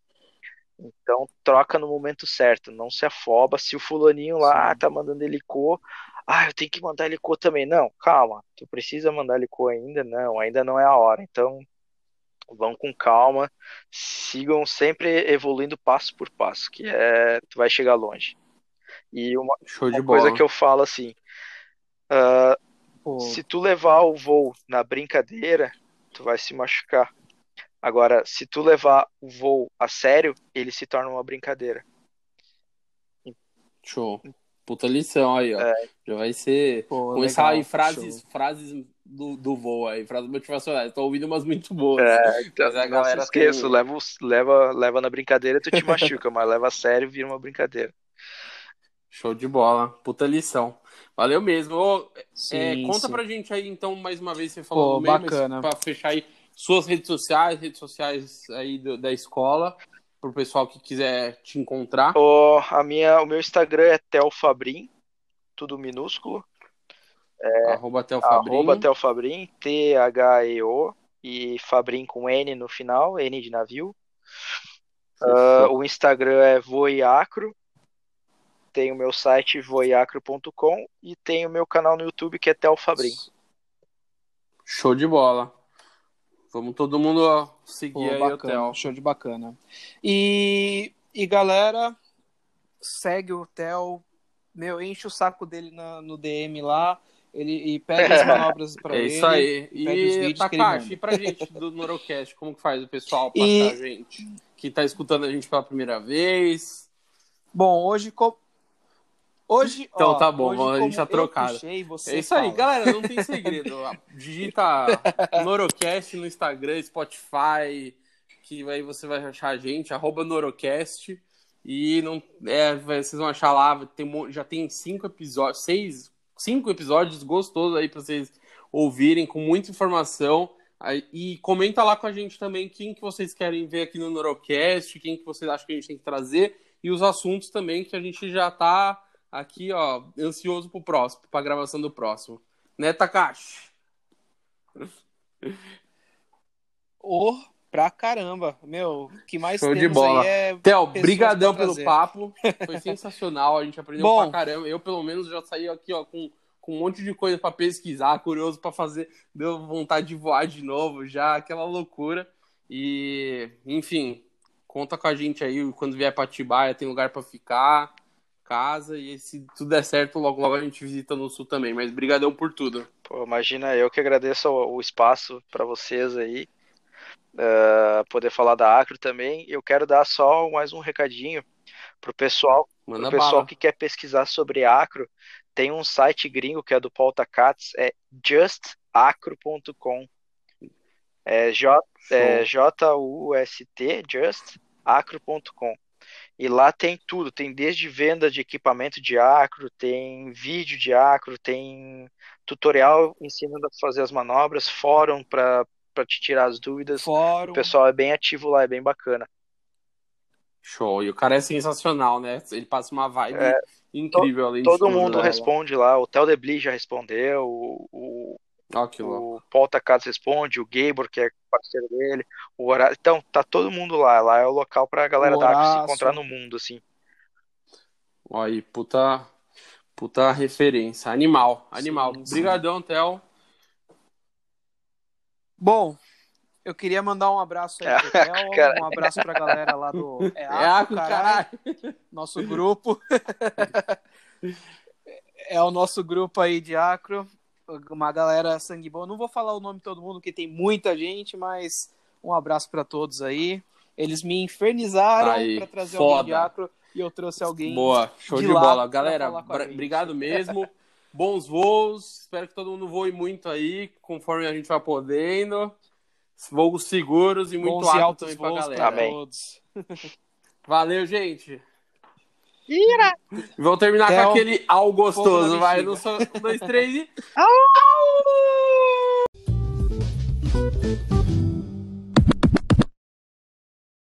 Então troca no momento certo, não se afoba. Se o fulaninho lá ah, tá mandando helicô, ah, eu tenho que mandar helicô também. Não, calma, tu precisa mandar helicô ainda? Não, ainda não é a hora. Então vão com calma, sigam sempre evoluindo passo por passo, que é tu vai chegar longe. E uma, uma coisa que eu falo assim, Pô, se tu levar o voo na brincadeira, tu vai se machucar. Agora, se tu levar o voo a sério, ele se torna uma brincadeira. Show. Puta lição aí, ó. É. Já vai ser. pô, Começar legal, aí frases, show. frases do, do voo aí, frases motivacionais. Tô ouvindo umas muito boas. É, então, Mas a não galera se esqueça, tem- leva, leva, leva na brincadeira, tu te machuca, mas leva a sério, vira uma brincadeira. Show de bola. Puta lição. Valeu mesmo. Ô, é, Sim, conta sim. pra gente aí, então, mais uma vez, você falou Pô, meio, bacana. mas pra fechar aí suas redes sociais, redes sociais aí do- da escola, pro pessoal que quiser te encontrar. O, a minha, o meu Instagram é Telfabrim, tudo minúsculo. Arroba até o Fabrinho. Arroba Telfabrim, T-H-E-O, e Fabrim com N no final, N de navio. Ah, o Instagram é Voiacro. Tem o meu site voiacro.com e tem o meu canal no YouTube que é Telfabrim. Show de bola. Vamos todo mundo ó, seguir Pô, aí o bacana, Theo. show de bacana. E, e galera, segue o Theo, meu, enche o saco dele na- no DM lá, ele, e pede as <laughs> manobras pra É ele. isso aí. pede os E vídeos que ele Takashi, manda. e pra gente do <laughs> Norocast, como que faz o pessoal pra E- a gente? Que tá escutando a gente pela primeira vez. Bom, hoje... Co... Hoje, Então ó, tá bom, hoje, a gente como tá trocado. puxei, É isso aí, fala. galera, não tem segredo. <laughs> Digita Norocast no Instagram, Spotify, que aí você vai achar a gente, arroba Norocast. E não, é, vocês vão achar lá, tem, já tem cinco episódios, seis, cinco episódios gostosos aí pra vocês ouvirem, com muita informação. Aí- E comenta lá com a gente também quem que vocês querem ver aqui no Norocast, quem que vocês acham que a gente tem que trazer, e os assuntos também que a gente já tá aqui, ó, ansioso pro próximo, pra gravação do próximo. Né, Takashi? Ô, oh, pra caramba. Meu, que mais Show temos de bola. aí é Theo, brigadão pelo trazer. papo. Foi <laughs> sensacional, a gente aprendeu Bom. pra caramba. Eu, pelo menos, já saí aqui, ó, com, com um monte de coisa pra pesquisar, curioso pra fazer. Deu vontade de voar de novo já, aquela loucura. E, enfim, conta com a gente aí quando vier pra Atibaia, tem lugar pra ficar, casa, e se tudo der certo, logo logo a gente visita no sul também. Mas brigadão por tudo. Pô, imagina, eu que agradeço o, espaço para vocês aí, uh, poder falar da Acro também. Eu quero dar só mais um recadinho pro pessoal, Manda pro pessoal bala. que quer pesquisar sobre Acro. Tem um site gringo que é do Paul Takats, é justacro.com. É J é J-U-S-T, justacro.com. E lá tem tudo, tem desde venda de equipamento de acro, tem vídeo de acro, tem tutorial ensinando a fazer as manobras, fórum para te tirar as dúvidas. Fórum. O pessoal é bem ativo lá, é bem bacana. Show. E o cara é sensacional, né? Ele passa uma vibe É, incrível além de Todo mundo responde lá, o Theo Deblis já respondeu, o, o, Louco. o Paul Takats responde, o Gabor, que é parceiro dele, o Horácio. Então, tá todo mundo lá. Lá é o local pra galera da Acro se encontrar no mundo, assim. Aí, puta, puta referência. Animal, animal. Sim, sim. Brigadão, Theo. Bom, eu queria mandar um abraço aí pro <laughs> Theo, Cara. um abraço pra galera lá do <laughs> É É Acro, caralho, caralho. nosso grupo. <laughs> é o nosso grupo aí de Acro, uma galera sangue bom. Não vou falar o nome de todo mundo, porque tem muita gente, mas um abraço pra todos aí. Eles me infernizaram pra trazer foda. alguém de Acro e eu trouxe alguém. Boa, show de de, bola. Galera, obrigado <laughs> mesmo. Bons voos. Espero que todo mundo voe muito aí, conforme a gente vai podendo. Voos seguros e muito Bons alto também pra galera. todos. Valeu, gente. Vamos terminar Theo, com aquele ao fogo gostoso. na Vai, no som, um, dois, três e. Au! Au!